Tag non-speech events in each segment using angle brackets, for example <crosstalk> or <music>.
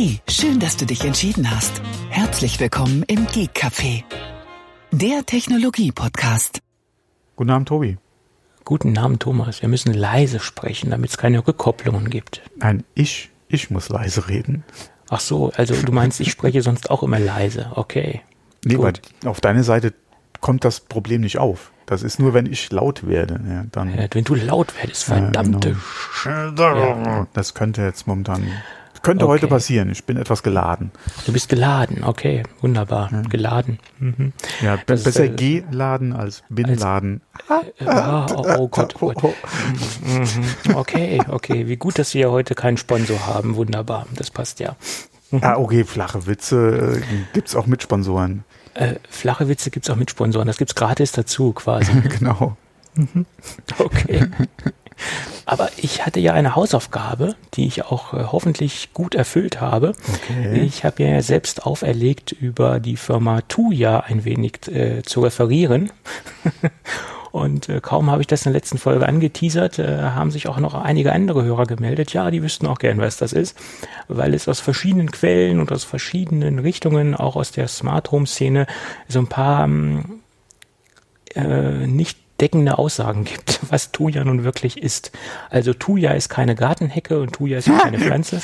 Hey, schön, dass du dich entschieden hast. Herzlich willkommen im Geek Café, der Technologie-Podcast. Guten Abend, Tobi. Guten Abend, Thomas. Wir müssen leise sprechen, damit es keine Rückkopplungen gibt. Nein, ich, ich muss leise reden. Ach so, also du meinst, ich spreche sonst auch immer leise. Okay. Nee, weil auf deine Seite kommt das Problem nicht auf. Das ist nur, wenn ich laut werde. Ja, dann, Ja, wenn du laut werdest, verdammte Ja, Sch genau. Das könnte jetzt momentan, könnte Okay. heute passieren. Ich bin etwas geladen. Du bist geladen, okay, wunderbar. Geladen. Mhm. Ja, Das, besser äh, geladen als binladen. Äh, ah, oh, oh Gott, oh Gott. <laughs> Mhm. Okay, okay. Wie gut, dass wir ja heute keinen Sponsor haben. Wunderbar, das passt ja. Ah, okay, flache Witze äh, gibt's auch mit Sponsoren. Äh, flache Witze gibt's auch mit Sponsoren. Das gibt's gratis dazu quasi. <laughs> genau. Okay. <laughs> Aber ich hatte ja eine Hausaufgabe, die ich auch äh, hoffentlich gut erfüllt habe. Okay. Ich habe ja selbst auferlegt, über die Firma Tuya ein wenig äh, zu referieren. <laughs> Und äh, kaum habe ich das in der letzten Folge angeteasert, äh, haben sich auch noch einige andere Hörer gemeldet. Ja, die wüssten auch gern, was das ist, weil es aus verschiedenen Quellen und aus verschiedenen Richtungen, auch aus der Smart Home Szene, so ein paar ähm, äh, nicht deckende Aussagen gibt, <laughs> was Tuya nun wirklich ist. Also Tuya ist keine Gartenhecke und Tuya ist keine <laughs> Pflanze.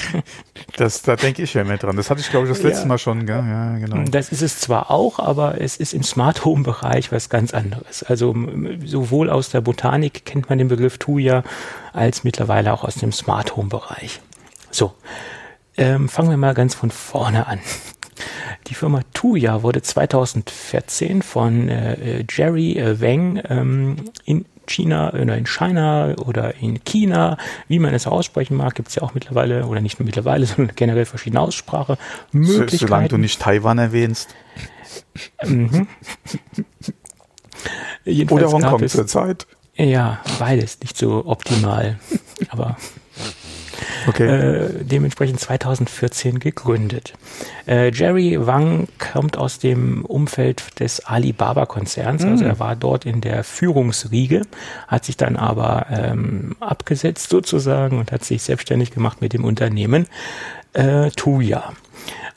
Das, da denke ich ja mehr dran. Das hatte ich, glaube ich, das letzte Ja. Mal schon. Gell? Ja, genau. Das ist es zwar auch, aber es ist im Smart Home Bereich was ganz anderes. Also sowohl aus der Botanik kennt man den Begriff Tuya als mittlerweile auch aus dem Smart Home Bereich. So, ähm, fangen wir mal ganz von vorne an. Die Firma Tuya wurde 2014 von äh, äh, Jerry äh, Wang ähm, in China oder in China oder in China, wie man es aussprechen mag, gibt es ja auch mittlerweile, oder nicht nur mittlerweile, <laughs> sondern generell verschiedene So, Aussprachemöglichkeiten. solange du nicht Taiwan erwähnst. Jedenfalls Oder Hongkong es- zurzeit. Ja, beides nicht so optimal. Aber Okay. äh, dementsprechend 2014 gegründet. Äh, Jerry Wang kommt aus dem Umfeld des Alibaba-Konzerns, also er war dort in der Führungsriege, hat sich dann aber ähm, abgesetzt sozusagen und hat sich selbstständig gemacht mit dem Unternehmen äh, Tuya.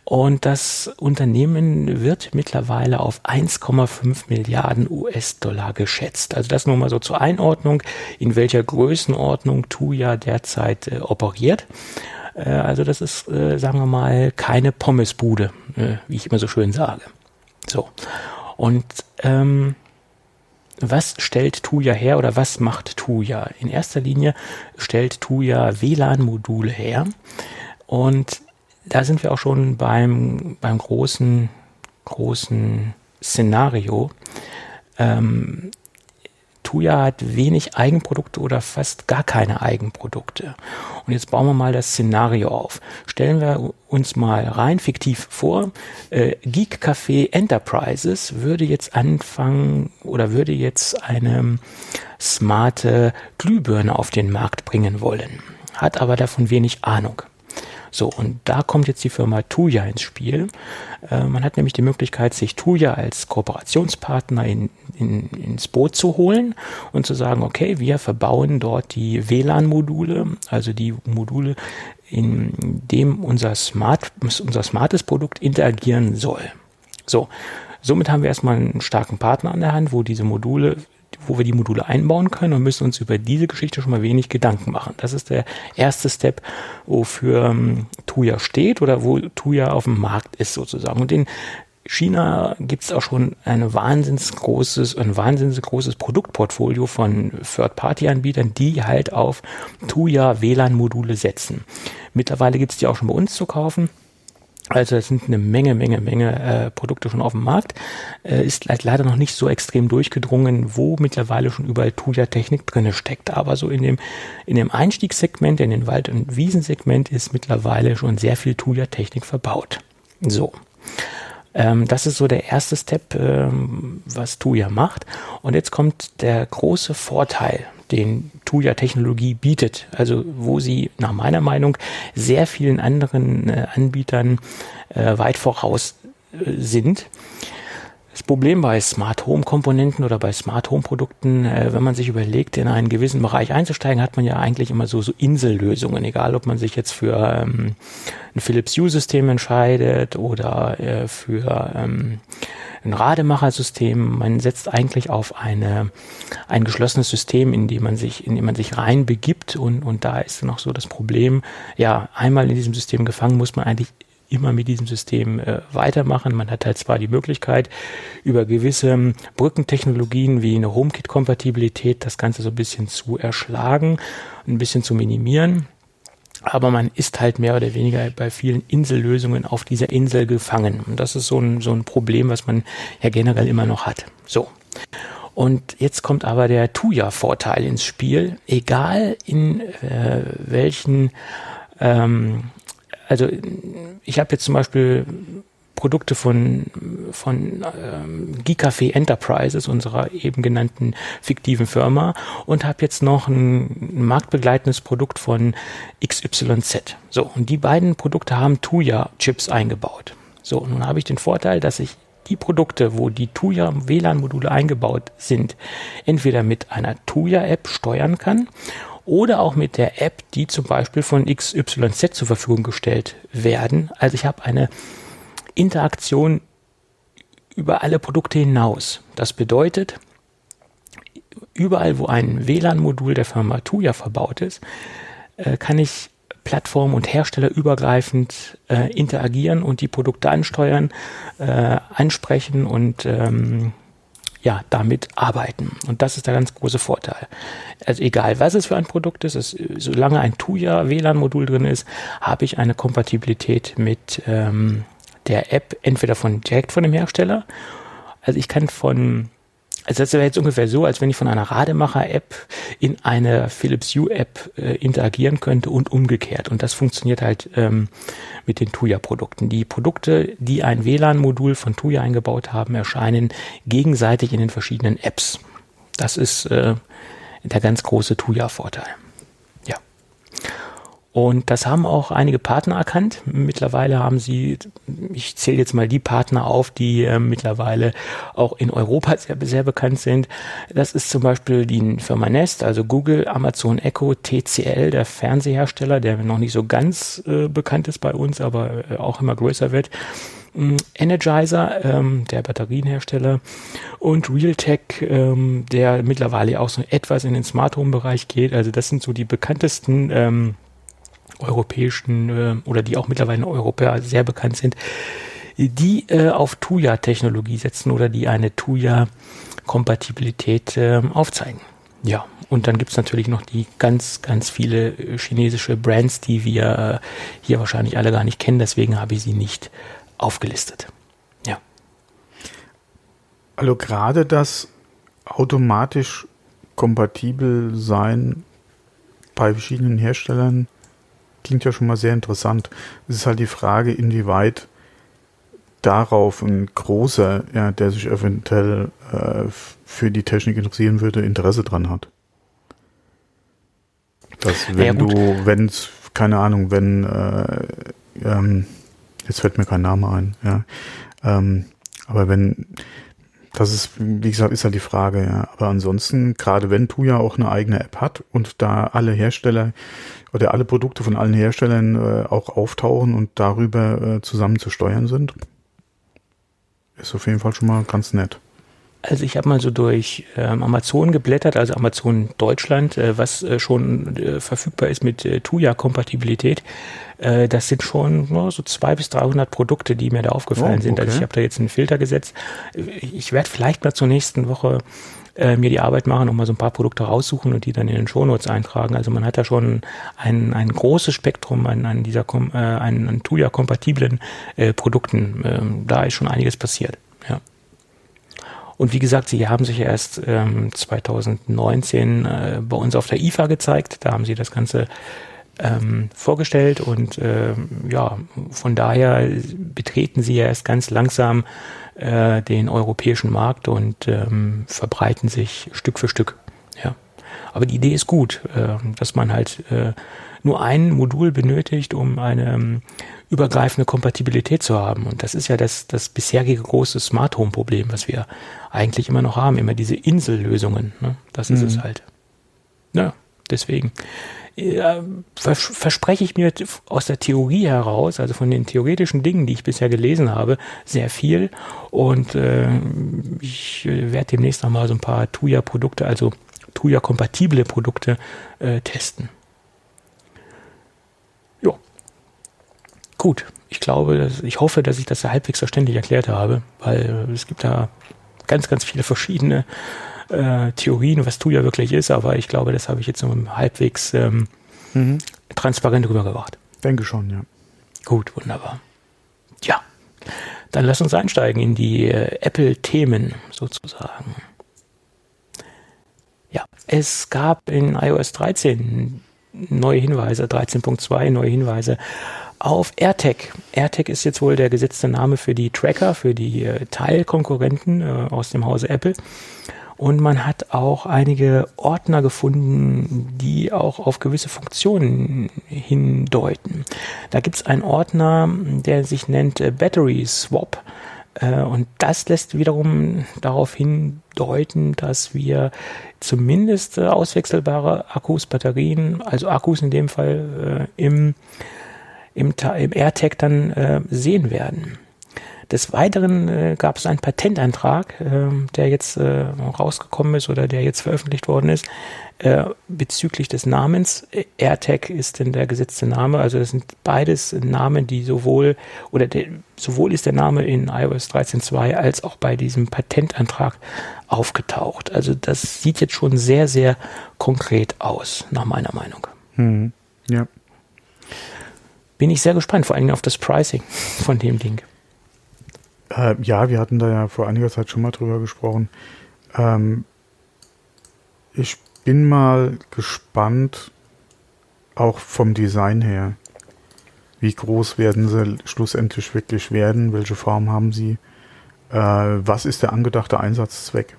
Und das Unternehmen wird mittlerweile auf 1,5 Milliarden US-Dollar geschätzt. Also das nur mal so zur Einordnung, in welcher Größenordnung Tuya derzeit äh, operiert. Äh, also das ist, äh, sagen wir mal, keine Pommesbude, äh, wie ich immer so schön sage. So. Und ähm, was stellt Tuya her oder was macht Tuya? In erster Linie stellt Tuya WLAN-Module her. Und da sind wir auch schon beim, beim großen, großen Szenario. Ähm, Tuya hat wenig Eigenprodukte oder fast gar keine Eigenprodukte. Und jetzt bauen wir mal das Szenario auf. Stellen wir uns mal rein fiktiv vor, äh, Geek Café Enterprises würde jetzt anfangen oder würde jetzt eine smarte Glühbirne auf den Markt bringen wollen, hat aber davon wenig Ahnung. So, und da kommt jetzt die Firma Tuya ins Spiel. Äh, man hat nämlich die Möglichkeit, sich Tuya als Kooperationspartner in, in, ins Boot zu holen und zu sagen, okay, wir verbauen dort die WLAN-Module, also die Module, in dem unser, Smart, unser smartes Produkt interagieren soll. So, somit haben wir erstmal einen starken Partner an der Hand, wo diese Module wo wir die Module einbauen können und müssen uns über diese Geschichte schon mal wenig Gedanken machen. Das ist der erste Step, wofür ähm, Tuya steht oder wo Tuya auf dem Markt ist sozusagen. Und in China gibt es auch schon ein wahnsinns großes, ein wahnsinns großes Produktportfolio von Third-Party-Anbietern, die halt auf Tuya WLAN-Module setzen. Mittlerweile gibt es die auch schon bei uns zu kaufen. Also es sind eine Menge, Menge, Menge äh, Produkte schon auf dem Markt. Äh, ist le- leider noch nicht so extrem durchgedrungen, wo mittlerweile schon überall Tuya-Technik drinne steckt. Aber so in dem, in dem Einstiegssegment, in den Wald- und Wiesensegment ist mittlerweile schon sehr viel Tuya-Technik verbaut. So. Ähm, das ist so der erste Step, ähm, was Tuya macht. Und jetzt kommt der große Vorteil, den Tuya-Technologie bietet. Also wo sie nach meiner Meinung sehr vielen anderen äh, Anbietern äh, weit voraus äh, sind. Das Problem bei Smart Home Komponenten oder bei Smart Home Produkten, äh, wenn man sich überlegt, in einen gewissen Bereich einzusteigen, hat man ja eigentlich immer so, so Insellösungen, egal ob man sich jetzt für ähm, ein Philips Hue System entscheidet oder äh, für ähm, ein Rademachersystem. Man setzt eigentlich auf eine, ein geschlossenes System, in dem man sich, in dem man sich reinbegibt und, und da ist noch so das Problem, ja, einmal in diesem System gefangen muss man eigentlich immer mit diesem System äh, weitermachen. Man hat halt zwar die Möglichkeit, über gewisse ähm, Brückentechnologien wie eine HomeKit-Kompatibilität das Ganze so ein bisschen zu erschlagen, ein bisschen zu minimieren. Aber man ist halt mehr oder weniger bei vielen Insellösungen auf dieser Insel gefangen. Und das ist so ein, so ein Problem, was man ja generell immer noch hat. So. Und jetzt kommt aber der Tuya-Vorteil ins Spiel. Egal in äh, welchen ähm, also ich habe jetzt zum Beispiel Produkte von, von ähm, Gicafé Enterprises, unserer eben genannten fiktiven Firma, und habe jetzt noch ein, ein marktbegleitendes Produkt von XYZ. So, und die beiden Produkte haben Tuya-Chips eingebaut. So, nun habe ich den Vorteil, dass ich die Produkte, wo die Tuya WLAN-Module eingebaut sind, entweder mit einer Tuya-App steuern kann oder auch mit der App, die zum Beispiel von XYZ zur Verfügung gestellt werden. Also ich habe eine Interaktion über alle Produkte hinaus. Das bedeutet, überall, wo ein WLAN-Modul der Firma Tuya verbaut ist, äh, kann ich plattform- und herstellerübergreifend äh, interagieren und die Produkte ansteuern, äh, ansprechen und ähm, ja, damit arbeiten. Und das ist der ganz große Vorteil. Also egal, was es für ein Produkt ist, es, solange ein Tuya WLAN-Modul drin ist, habe ich eine Kompatibilität mit ähm, der App, entweder von direkt von dem Hersteller. Also ich kann von also das wäre jetzt ungefähr so, als wenn ich von einer Rademacher-App in eine Philips Hue-App äh, interagieren könnte und umgekehrt. Und das funktioniert halt ähm, mit den Tuya-Produkten. Die Produkte, die ein WLAN-Modul von Tuya eingebaut haben, erscheinen gegenseitig in den verschiedenen Apps. Das ist äh, der ganz große Tuya-Vorteil. Und das haben auch einige Partner erkannt. Mittlerweile haben sie, ich zähle jetzt mal die Partner auf, die äh, mittlerweile auch in Europa sehr, sehr bekannt sind. Das ist zum Beispiel die Firma Nest, also Google, Amazon Echo, TCL, der Fernsehersteller, der noch nicht so ganz äh, bekannt ist bei uns, aber äh, auch immer größer wird. Mm, Energizer, ähm, der Batterienhersteller, und Realtek, ähm, der mittlerweile auch so etwas in den Smart Home Bereich geht. Also das sind so die bekanntesten ähm, europäischen äh, oder die auch mittlerweile in Europa sehr bekannt sind, die äh, auf Tuya-Technologie setzen oder die eine Tuya-Kompatibilität äh, aufzeigen. Ja, und dann gibt es natürlich noch die ganz, ganz viele äh, chinesische Brands, die wir äh, hier wahrscheinlich alle gar nicht kennen, deswegen habe ich sie nicht aufgelistet. Ja. Also gerade das automatisch kompatibel sein bei verschiedenen Herstellern klingt ja schon mal sehr interessant. Es ist halt die Frage, inwieweit darauf ein großer, ja, der sich eventuell äh, für die Technik interessieren würde, Interesse dran hat. Dass wenn ja, du, wenn es, keine Ahnung, wenn, äh, ähm, jetzt fällt mir kein Name ein, ja, ähm, aber wenn, das ist, wie gesagt, ist halt die Frage, ja. Aber ansonsten, gerade wenn tu ja auch eine eigene App hat und da alle Hersteller oder alle Produkte von allen Herstellern äh, auch auftauchen und darüber äh, zusammen zu steuern sind, ist auf jeden Fall schon mal ganz nett. Also ich habe mal so durch ähm, Amazon geblättert, also Amazon Deutschland, äh, was äh, schon äh, verfügbar ist mit äh, Tuya-Kompatibilität. Äh, das sind schon no, so zwei bis 300 Produkte, die mir da aufgefallen oh, sind. Also ich habe da jetzt einen Filter gesetzt. Ich werde vielleicht mal zur nächsten Woche äh, mir die Arbeit machen und mal so ein paar Produkte raussuchen und die dann in den Shownotes eintragen. Also man hat da schon ein, ein großes Spektrum an, an dieser äh, an, an Tuya-kompatiblen äh, Produkten. Ähm, da ist schon einiges passiert. Ja. Und wie gesagt, sie haben sich erst ähm, 2019 äh, bei uns auf der IFA gezeigt. Da haben sie das Ganze ähm, vorgestellt und äh, ja, von daher betreten sie erst ganz langsam äh, den europäischen Markt und ähm, verbreiten sich Stück für Stück. Ja. Aber die Idee ist gut, äh, dass man halt äh, nur ein Modul benötigt, um eine ähm, übergreifende Kompatibilität zu haben. Und das ist ja das, das bisherige große Smart Home Problem, was wir eigentlich immer noch haben, immer diese Insellösungen. Ne? Das ist mhm. es halt. Ja, deswegen äh, vers verspreche ich mir aus der Theorie heraus, also von den theoretischen Dingen, die ich bisher gelesen habe, sehr viel. Und äh, ich äh, werde demnächst noch mal so ein paar Tuya-Produkte, also Tuya-kompatible Produkte äh, testen. Gut, ich glaube, ich hoffe, dass ich das halbwegs verständlich erklärt habe, weil es gibt da ganz, ganz viele verschiedene äh, Theorien, was Tuya wirklich ist, aber ich glaube, das habe ich jetzt so halbwegs ähm, mhm. transparent rübergebracht. Denke schon, ja. Gut, wunderbar. Ja, dann lass uns einsteigen in die äh, Apple-Themen sozusagen. Ja, es gab in iOS 13 neue Hinweise, 13.2 neue Hinweise auf AirTag. AirTag ist jetzt wohl der gesetzte Name für die Tracker, für die äh, Teilkonkurrenten äh, aus dem Hause Apple. Und man hat auch einige Ordner gefunden, die auch auf gewisse Funktionen hindeuten. Da gibt es einen Ordner, der sich nennt äh, Battery Swap. Und das lässt wiederum darauf hindeuten, dass wir zumindest auswechselbare Akkus, Batterien, also Akkus in dem Fall im im, im AirTag dann äh, sehen werden. Des Weiteren äh, gab es einen Patentantrag, äh, der jetzt äh, rausgekommen ist oder der jetzt veröffentlicht worden ist, äh, bezüglich des Namens. AirTag ist denn der gesetzte Name, also das sind beides Namen, die sowohl, oder der, sowohl ist der Name in iOS 13.2 als auch bei diesem Patentantrag aufgetaucht. Also das sieht jetzt schon sehr, sehr konkret aus, nach meiner Meinung. Hm, ja bin ich sehr gespannt, vor allem auf das Pricing von dem Ding. Äh, ja, wir hatten da ja vor einiger Zeit schon mal drüber gesprochen. Ähm, ich bin mal gespannt, auch vom Design her. Wie groß werden sie schlussendlich wirklich werden? Welche Form haben sie? Äh, was ist der angedachte Einsatzzweck?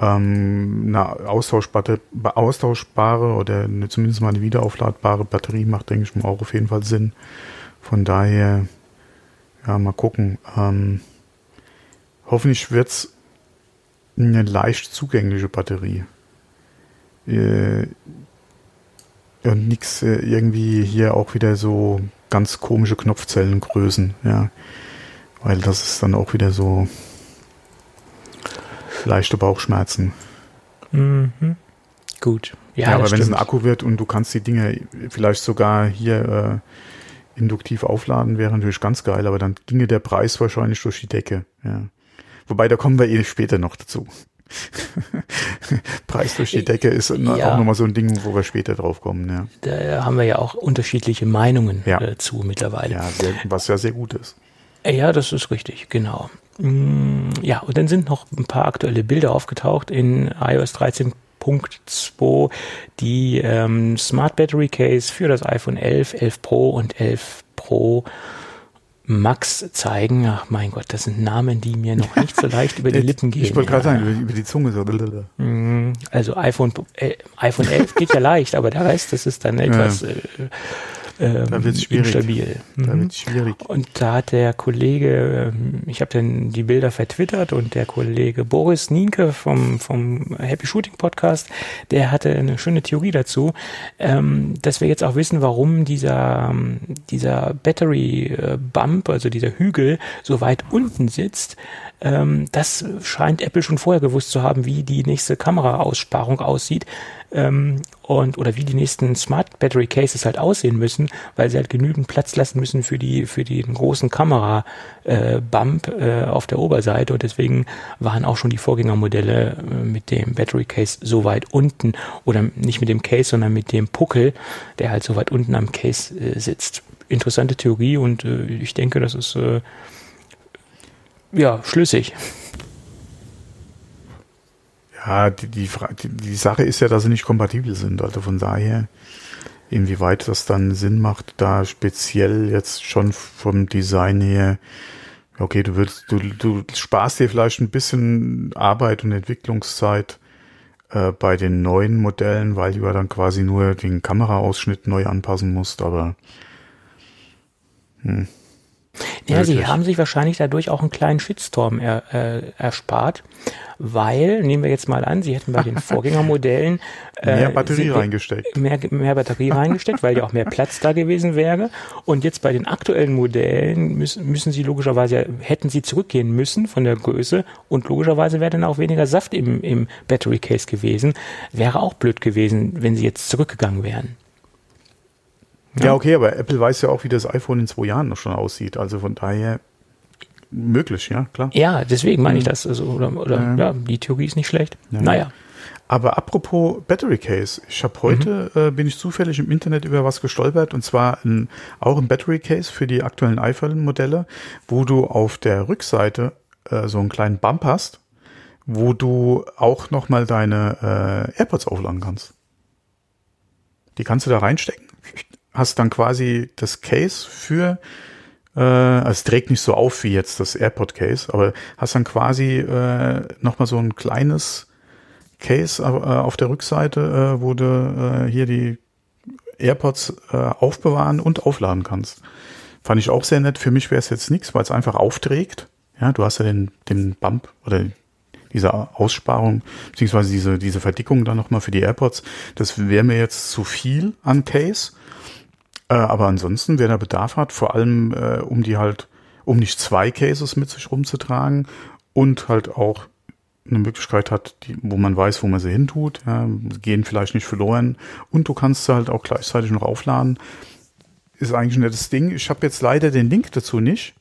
Ähm, eine austauschbare, austauschbare oder eine, zumindest mal eine wiederaufladbare Batterie macht, denke ich mal, auch auf jeden Fall Sinn. Von daher, ja, mal gucken. Ähm, hoffentlich wird's eine leicht zugängliche Batterie. Äh, und nichts äh, irgendwie hier auch wieder so ganz komische Knopfzellengrößen, ja. Weil das ist dann auch wieder so, leichte Bauchschmerzen. Mhm. Gut. Ja, ja aber wenn es ein Akku wird und du kannst die Dinge vielleicht sogar hier äh, induktiv aufladen, wäre natürlich ganz geil, aber dann ginge der Preis wahrscheinlich durch die Decke. Ja. Wobei, da kommen wir eh später noch dazu. <laughs> Preis durch die Decke ist ja. auch nochmal so ein Ding, wo wir später drauf kommen. Ja. Da haben wir ja auch unterschiedliche Meinungen ja. dazu mittlerweile. Ja, sehr, was ja sehr gut ist. Ja, das ist richtig, genau. Mm, ja, und dann sind noch ein paar aktuelle Bilder aufgetaucht in iOS 13.2, die ähm, Smart Battery Case für das iPhone 11, 11 Pro und 11 Pro Max zeigen. Ach mein Gott, das sind Namen, die mir noch nicht so leicht über die <laughs> Lippen gehen. Ich wollte gerade ja. sagen, über, die Zunge so. Mm, also iPhone, äh, iPhone 11 geht ja leicht, aber der Rest, das ist dann etwas... Ja. Äh, ähm, da wird's schwierig. instabil. Da mhm. wird's schwierig. Und da hat der Kollege, ähm, ich habe dann die Bilder vertwittert und der Kollege Boris Nienke vom, vom Happy Shooting Podcast, der hatte eine schöne Theorie dazu, ähm, dass wir jetzt auch wissen, warum dieser, ähm, dieser Battery äh, Bump, also dieser Hügel, so weit unten sitzt. Ähm, das scheint Apple schon vorher gewusst zu haben, wie die nächste Kameraaussparung aussieht ähm, und oder wie die nächsten Smart Battery Cases halt aussehen müssen, weil sie halt genügend Platz lassen müssen für die für den großen Kamera äh, Bump äh, auf der Oberseite und deswegen waren auch schon die Vorgängermodelle äh, mit dem Battery Case so weit unten oder nicht mit dem Case, sondern mit dem Puckel, der halt so weit unten am Case äh, sitzt. Interessante Theorie und äh, ich denke, das ist äh, ja schlüssig. Ja, die, die, die, Sache ist ja, dass sie nicht kompatibel sind. Also von daher, inwieweit das dann Sinn macht, da speziell jetzt schon vom Design her, okay, du würdest, du, du sparst dir vielleicht ein bisschen Arbeit und Entwicklungszeit äh, bei den neuen Modellen, weil du ja dann quasi nur den Kameraausschnitt neu anpassen musst, aber Hm. Ja, sie haben sich wahrscheinlich dadurch auch einen kleinen Shitstorm er, äh, erspart, weil, nehmen wir jetzt mal an, sie hätten bei den <laughs> Vorgängermodellen äh, mehr Batterie sie, reingesteckt. Mehr, mehr Batterie reingesteckt, weil ja auch mehr Platz da gewesen wäre. Und jetzt bei den aktuellen Modellen müssen, müssen sie logischerweise, hätten sie zurückgehen müssen von der Größe und logischerweise wäre dann auch weniger Saft im, im Battery Case gewesen. Wäre auch blöd gewesen, wenn sie jetzt zurückgegangen wären. Ja. ja, okay, aber Apple weiß ja auch, wie das iPhone in zwei Jahren noch schon aussieht. Also von daher möglich, ja, klar. Ja, deswegen meine ich mhm. das. Also, oder, oder ja. ja. die Theorie ist nicht schlecht. Ja. Naja. Aber apropos Battery Case, ich habe heute, mhm. äh, bin ich zufällig im Internet über was gestolpert und zwar ein, auch ein Battery Case für die aktuellen iPhone-Modelle, wo du auf der Rückseite äh, so einen kleinen Bump hast, wo du auch nochmal deine äh, AirPods aufladen kannst. Die kannst du da reinstecken hast dann quasi das Case für, äh, also es trägt nicht so auf wie jetzt das AirPod Case, aber hast dann quasi äh, nochmal so ein kleines Case äh, auf der Rückseite, äh, wo du äh, hier die AirPods äh, aufbewahren und aufladen kannst. Fand ich auch sehr nett. Für mich wäre es jetzt nichts, weil es einfach aufträgt. Ja, du hast ja den, den Bump oder diese Aussparung, beziehungsweise diese, diese Verdickung dann nochmal für die AirPods. Das wäre mir jetzt zu viel an Case. Äh, aber ansonsten, wer da Bedarf hat, vor allem äh, um die halt, um nicht zwei Cases mit sich rumzutragen und halt auch eine Möglichkeit hat, die, wo man weiß, wo man sie hintut, ja, gehen vielleicht nicht verloren und du kannst sie halt auch gleichzeitig noch aufladen. Ist eigentlich ein nettes Ding. Ich habe jetzt leider den Link dazu nicht,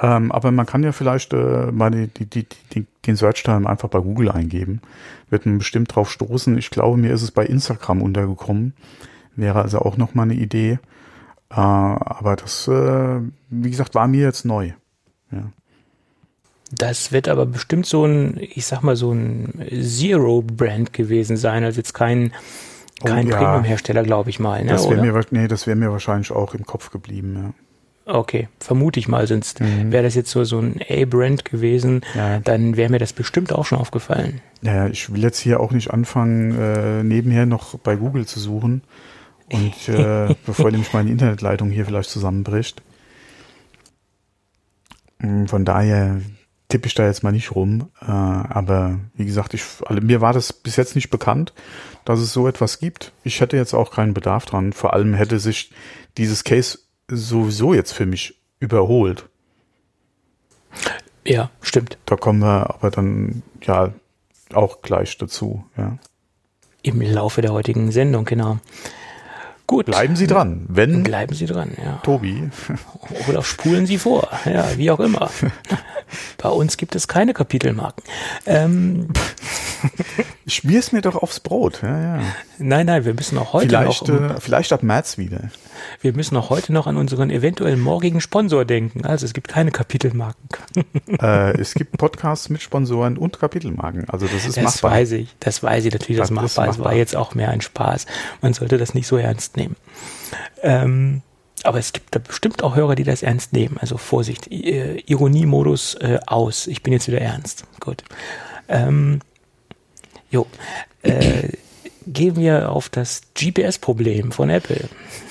ähm, aber man kann ja vielleicht äh, mal die, die, die, die, den Search-Time einfach bei Google eingeben. Wird man bestimmt drauf stoßen. Ich glaube, mir ist es bei Instagram untergekommen. Wäre also auch nochmal eine Idee. Äh, aber das, äh, wie gesagt, war mir jetzt neu. Ja. Das wird aber bestimmt so ein, ich sag mal, so ein Zero-Brand gewesen sein, also jetzt kein, kein oh, ja. Premium-Hersteller, glaube ich mal. Ne, das wäre mir, nee, das wäre mir wahrscheinlich auch im Kopf geblieben, ja. Okay, vermute ich mal, sonst mhm. wäre das jetzt so, so ein A-Brand gewesen, ja. dann wäre mir das bestimmt auch schon aufgefallen. Naja, ich will jetzt hier auch nicht anfangen, äh, nebenher noch bei Google zu suchen. Und <laughs> äh, bevor nämlich meine Internetleitung hier vielleicht zusammenbricht. Mm, von daher tippe ich da jetzt mal nicht rum. Äh, aber wie gesagt, ich, also mir war das bis jetzt nicht bekannt, dass es so etwas gibt. Ich hätte jetzt auch keinen Bedarf dran. Vor allem hätte sich dieses Case sowieso jetzt für mich überholt. Ja, stimmt. Da kommen wir aber dann ja auch gleich dazu, ja. Im Laufe der heutigen Sendung, genau. Gut. Bleiben Sie dran. Wenn Bleiben Sie dran, ja. Tobi. Oder spulen Sie vor. Ja, wie auch immer. <laughs> Bei uns gibt es keine Kapitelmarken. Ähm. Schmier's mir doch aufs Brot. Ja, ja. Nein, nein, wir müssen auch heute vielleicht, noch. Äh, vielleicht ab März wieder. Wir müssen auch heute noch an unseren eventuell morgigen Sponsor denken. Also es gibt keine Kapitelmarken. Äh, es gibt Podcasts mit Sponsoren und Kapitelmarken. Also das ist das machbar. Das weiß ich. Das weiß ich natürlich, das, das machbar. Es war jetzt auch mehr ein Spaß. Man sollte das nicht so ernst nehmen. Ähm, aber es gibt da bestimmt auch Hörer, die das ernst nehmen. Also Vorsicht, Ironiemodus äh, aus. Ich bin jetzt wieder ernst. Gut. Ähm, jo. Äh, gehen wir auf das GPS-Problem von Apple.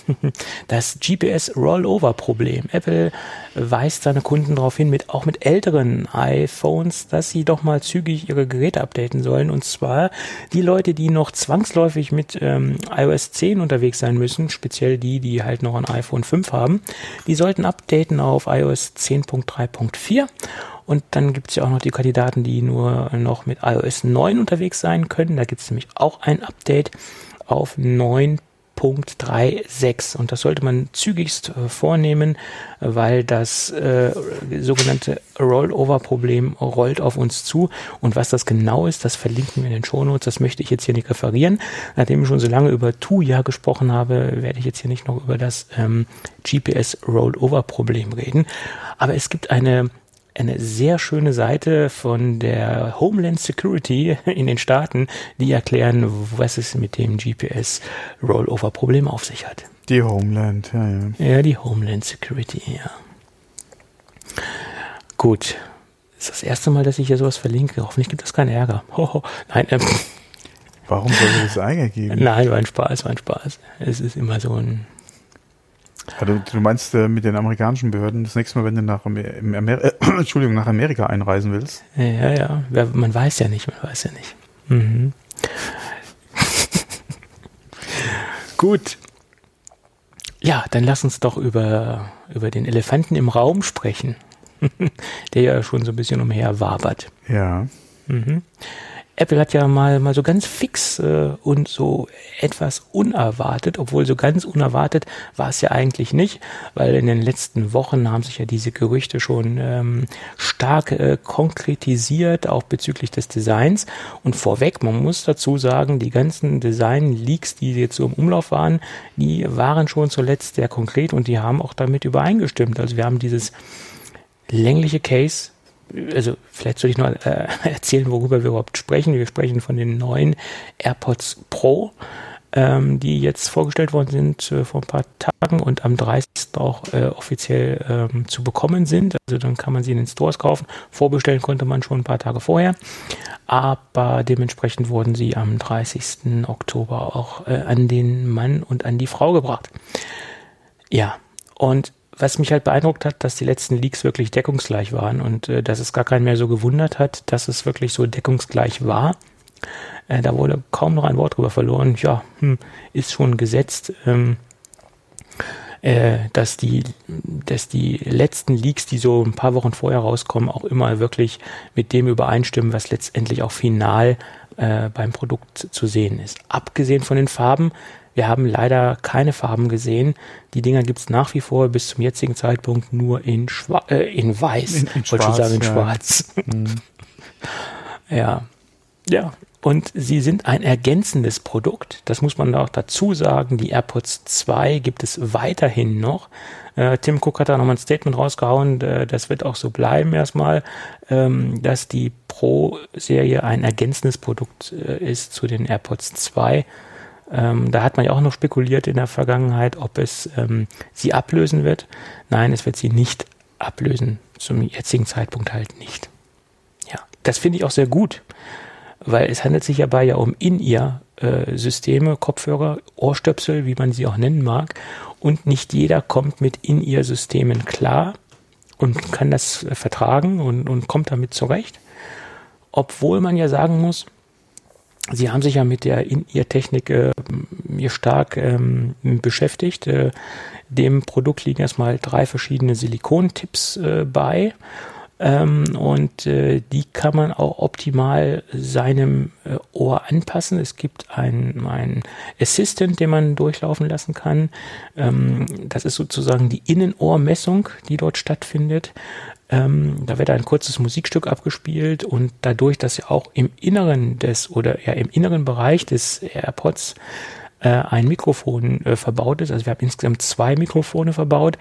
<laughs> Das GPS-Rollover-Problem. Apple weist seine Kunden darauf hin, mit, auch mit älteren iPhones, dass sie doch mal zügig ihre Geräte updaten sollen. Und zwar die Leute, die noch zwangsläufig mit ähm, iOS 10 unterwegs sein müssen, speziell die, die halt noch ein iPhone 5 haben, die sollten updaten auf iOS 10.3.4 und dann gibt es ja auch noch die Kandidaten, die nur noch mit iOS 9 unterwegs sein können. Da gibt es nämlich auch ein Update auf 9.36 und das sollte man zügigst äh, vornehmen, weil das äh, sogenannte Rollover-Problem rollt auf uns zu und was das genau ist, das verlinken wir in den Shownotes, das möchte ich jetzt hier nicht referieren. Nachdem ich schon so lange über Tuya gesprochen habe, werde ich jetzt hier nicht noch über das ähm, GPS-Rollover-Problem reden, aber es gibt eine eine sehr schöne Seite von der Homeland Security <laughs> in den Staaten, die erklären, was es mit dem GPS Rollover Problem auf sich hat. Die Homeland, ja, ja. Ja, die Homeland Security, ja. Gut. Das ist das erste Mal, dass ich hier sowas verlinke. Hoffentlich gibt es keinen Ärger. <laughs> Hoho. Nein, ähm, Warum soll es Ärger geben? Nein, war ein Spaß, war ein Spaß. Es ist immer so ein Also, du meinst äh, mit den amerikanischen Behörden das nächste Mal, wenn du nach, Amer äh, <clears throat> Entschuldigung, nach Amerika einreisen willst? Ja, ja, man weiß ja nicht, man weiß ja nicht. Mhm. <laughs> Gut. Ja, dann lass uns doch über, über den Elefanten im Raum sprechen, <laughs> der ja schon so ein bisschen umher wabert. Ja. Mhm. Apple hat ja mal, mal so ganz fix äh, und so etwas unerwartet, obwohl so ganz unerwartet war es ja eigentlich nicht, weil in den letzten Wochen haben sich ja diese Gerüchte schon ähm, stark äh, konkretisiert, auch bezüglich des Designs. Und vorweg, man muss dazu sagen, die ganzen Design-Leaks, die jetzt so im Umlauf waren, die waren schon zuletzt sehr konkret und die haben auch damit übereingestimmt. Also wir haben dieses längliche Case also vielleicht soll ich noch äh, <laughs> erzählen, worüber wir überhaupt sprechen. Wir sprechen von den neuen AirPods Pro, ähm, die jetzt vorgestellt worden sind äh, vor ein paar Tagen und am 30. auch äh, offiziell ähm, zu bekommen sind. Also dann kann man sie in den Stores kaufen. Vorbestellen konnte man schon ein paar Tage vorher, aber dementsprechend wurden sie am 30. Oktober auch äh, an den Mann und an die Frau gebracht. Ja, und was mich halt beeindruckt hat, dass die letzten Leaks wirklich deckungsgleich waren und äh, dass es gar keinen mehr so gewundert hat, dass es wirklich so deckungsgleich war. Äh, da wurde kaum noch ein Wort drüber verloren. Ja, hm, ist schon gesetzt, ähm, äh, dass die, dass die letzten Leaks, die so ein paar Wochen vorher rauskommen, auch immer wirklich mit dem übereinstimmen, was letztendlich auch final äh, beim Produkt zu sehen ist. Abgesehen von den Farben wir haben leider keine Farben gesehen. Die Dinger gibt es nach wie vor bis zum jetzigen Zeitpunkt nur in, Schwa äh, in weiß. In, in Wollte ich sagen, in ja. schwarz. Mhm. <laughs> ja. Ja. Und sie sind ein ergänzendes Produkt. Das muss man auch dazu sagen. Die AirPods 2 gibt es weiterhin noch. Äh, Tim Cook hat da nochmal ein Statement rausgehauen. Äh, das wird auch so bleiben erstmal, ähm, dass die Pro-Serie ein ergänzendes Produkt äh, ist zu den AirPods 2. Ähm, da hat man ja auch noch spekuliert in der Vergangenheit, ob es ähm, sie ablösen wird. Nein, es wird sie nicht ablösen. Zum jetzigen Zeitpunkt halt nicht. Ja, das finde ich auch sehr gut, weil es handelt sich dabei ja um In-Ear-Systeme, äh, Kopfhörer, Ohrstöpsel, wie man sie auch nennen mag. Und nicht jeder kommt mit In-Ear-Systemen klar und kann das äh, vertragen und, und kommt damit zurecht. Obwohl man ja sagen muss, Sie haben sich ja mit der In-Ear-Technik äh, stark ähm, beschäftigt. Äh, dem Produkt liegen erstmal drei verschiedene Silikontipps äh, bei. Ähm, und äh, die kann man auch optimal seinem äh, Ohr anpassen. Es gibt einen, einen Assistant, den man durchlaufen lassen kann. Ähm, das ist sozusagen die Innenohrmessung, die dort stattfindet. Ähm, da wird ein kurzes Musikstück abgespielt und dadurch, dass ja auch im Inneren des oder ja im inneren Bereich des AirPods äh, ein Mikrofon äh, verbaut ist, also wir haben insgesamt zwei Mikrofone verbaut,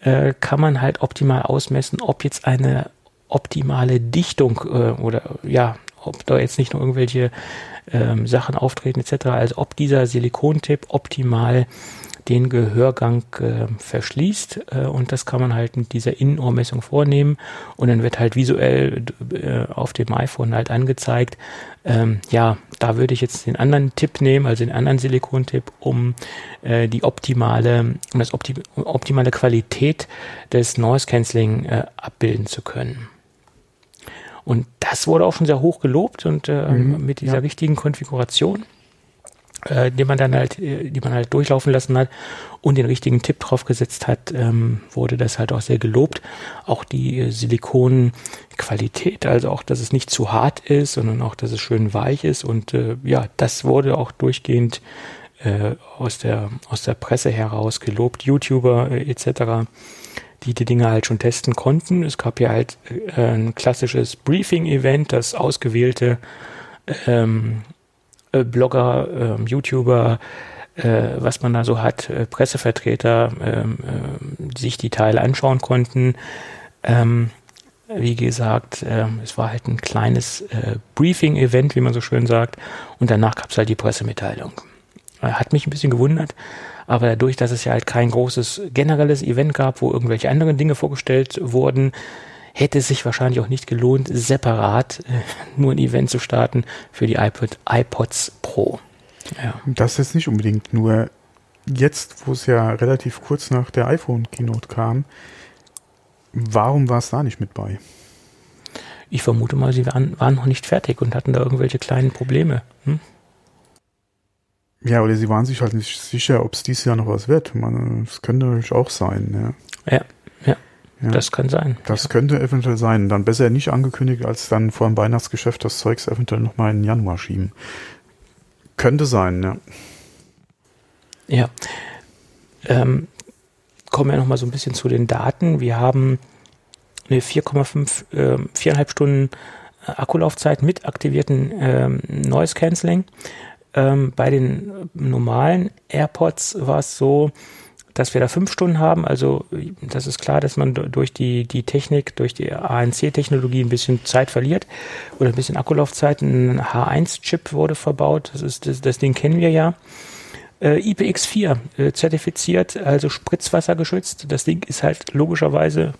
äh, kann man halt optimal ausmessen, ob jetzt eine optimale Dichtung äh, oder ja, ob da jetzt nicht nur irgendwelche ähm, Sachen auftreten etc., als ob dieser Silikontip optimal den Gehörgang äh, verschließt äh, und das kann man halt mit dieser Innenohrmessung vornehmen und dann wird halt visuell äh, auf dem iPhone halt angezeigt, ähm, ja, da würde ich jetzt den anderen Tipp nehmen, also den anderen Silikontipp, um äh, die optimale, um das opti optimale Qualität des Noise Cancelling äh, abbilden zu können. Und das wurde auch schon sehr hoch gelobt und äh, mhm, mit dieser ja. richtigen Konfiguration äh, die man dann halt, äh, die man halt durchlaufen lassen hat und den richtigen Tipp drauf gesetzt hat, ähm, wurde das halt auch sehr gelobt. Auch die äh, Silikonqualität, also auch, dass es nicht zu hart ist, sondern auch, dass es schön weich ist und äh, ja, das wurde auch durchgehend äh, aus der aus der Presse heraus gelobt, YouTuber äh, etc die die Dinge halt schon testen konnten. Es gab ja halt äh, ein klassisches Briefing-Event, das ausgewählte ähm, äh, Blogger, äh, YouTuber, was man da so hat, äh, Pressevertreter, ähm, äh, sich die Teile anschauen konnten. Ähm, wie gesagt, es war halt ein kleines äh, Briefing-Event, wie man so schön sagt, und danach gab es halt die Pressemitteilung. Hat mich ein bisschen gewundert, aber dadurch, dass es ja halt kein großes generelles Event gab, wo irgendwelche anderen Dinge vorgestellt wurden, hätte es sich wahrscheinlich auch nicht gelohnt, separat äh, nur ein Event zu starten für die iPod, iPods Pro. Ja. Das ist nicht unbedingt nur jetzt, wo es ja relativ kurz nach der iPhone-Keynote kam, warum war es da nicht mit bei? Ich vermute mal, sie waren, waren noch nicht fertig und hatten da irgendwelche kleinen Probleme. Hm? Ja, oder sie waren sich halt nicht sicher, ob es dieses Jahr noch was wird. Es könnte natürlich auch sein. Ja. ja, ja, ja. Das kann sein. Das könnte eventuell sein. Dann besser nicht angekündigt, als dann vor dem Weihnachtsgeschäft das Zeugs eventuell nochmal in Januar schieben. Könnte sein, ja. Ja. Ähm, kommen wir nochmal so ein bisschen zu den Daten. Wir haben eine 4,5, äh, viereinhalb Stunden Akkulaufzeit mit aktivierten ähm, Noise Cancelling. Ähm, bei den normalen AirPods war es so, dass wir da fünf Stunden haben. Also das ist klar, dass man durch die, die Technik, durch die ANC-Technologie ein bisschen Zeit verliert oder ein bisschen Akkulaufzeit. Ein H1-Chip wurde verbaut. Das, ist, das, das Ding kennen wir ja. Äh, IPX4 äh, zertifiziert, also Spritzwasser geschützt. Das Ding ist halt logischerweise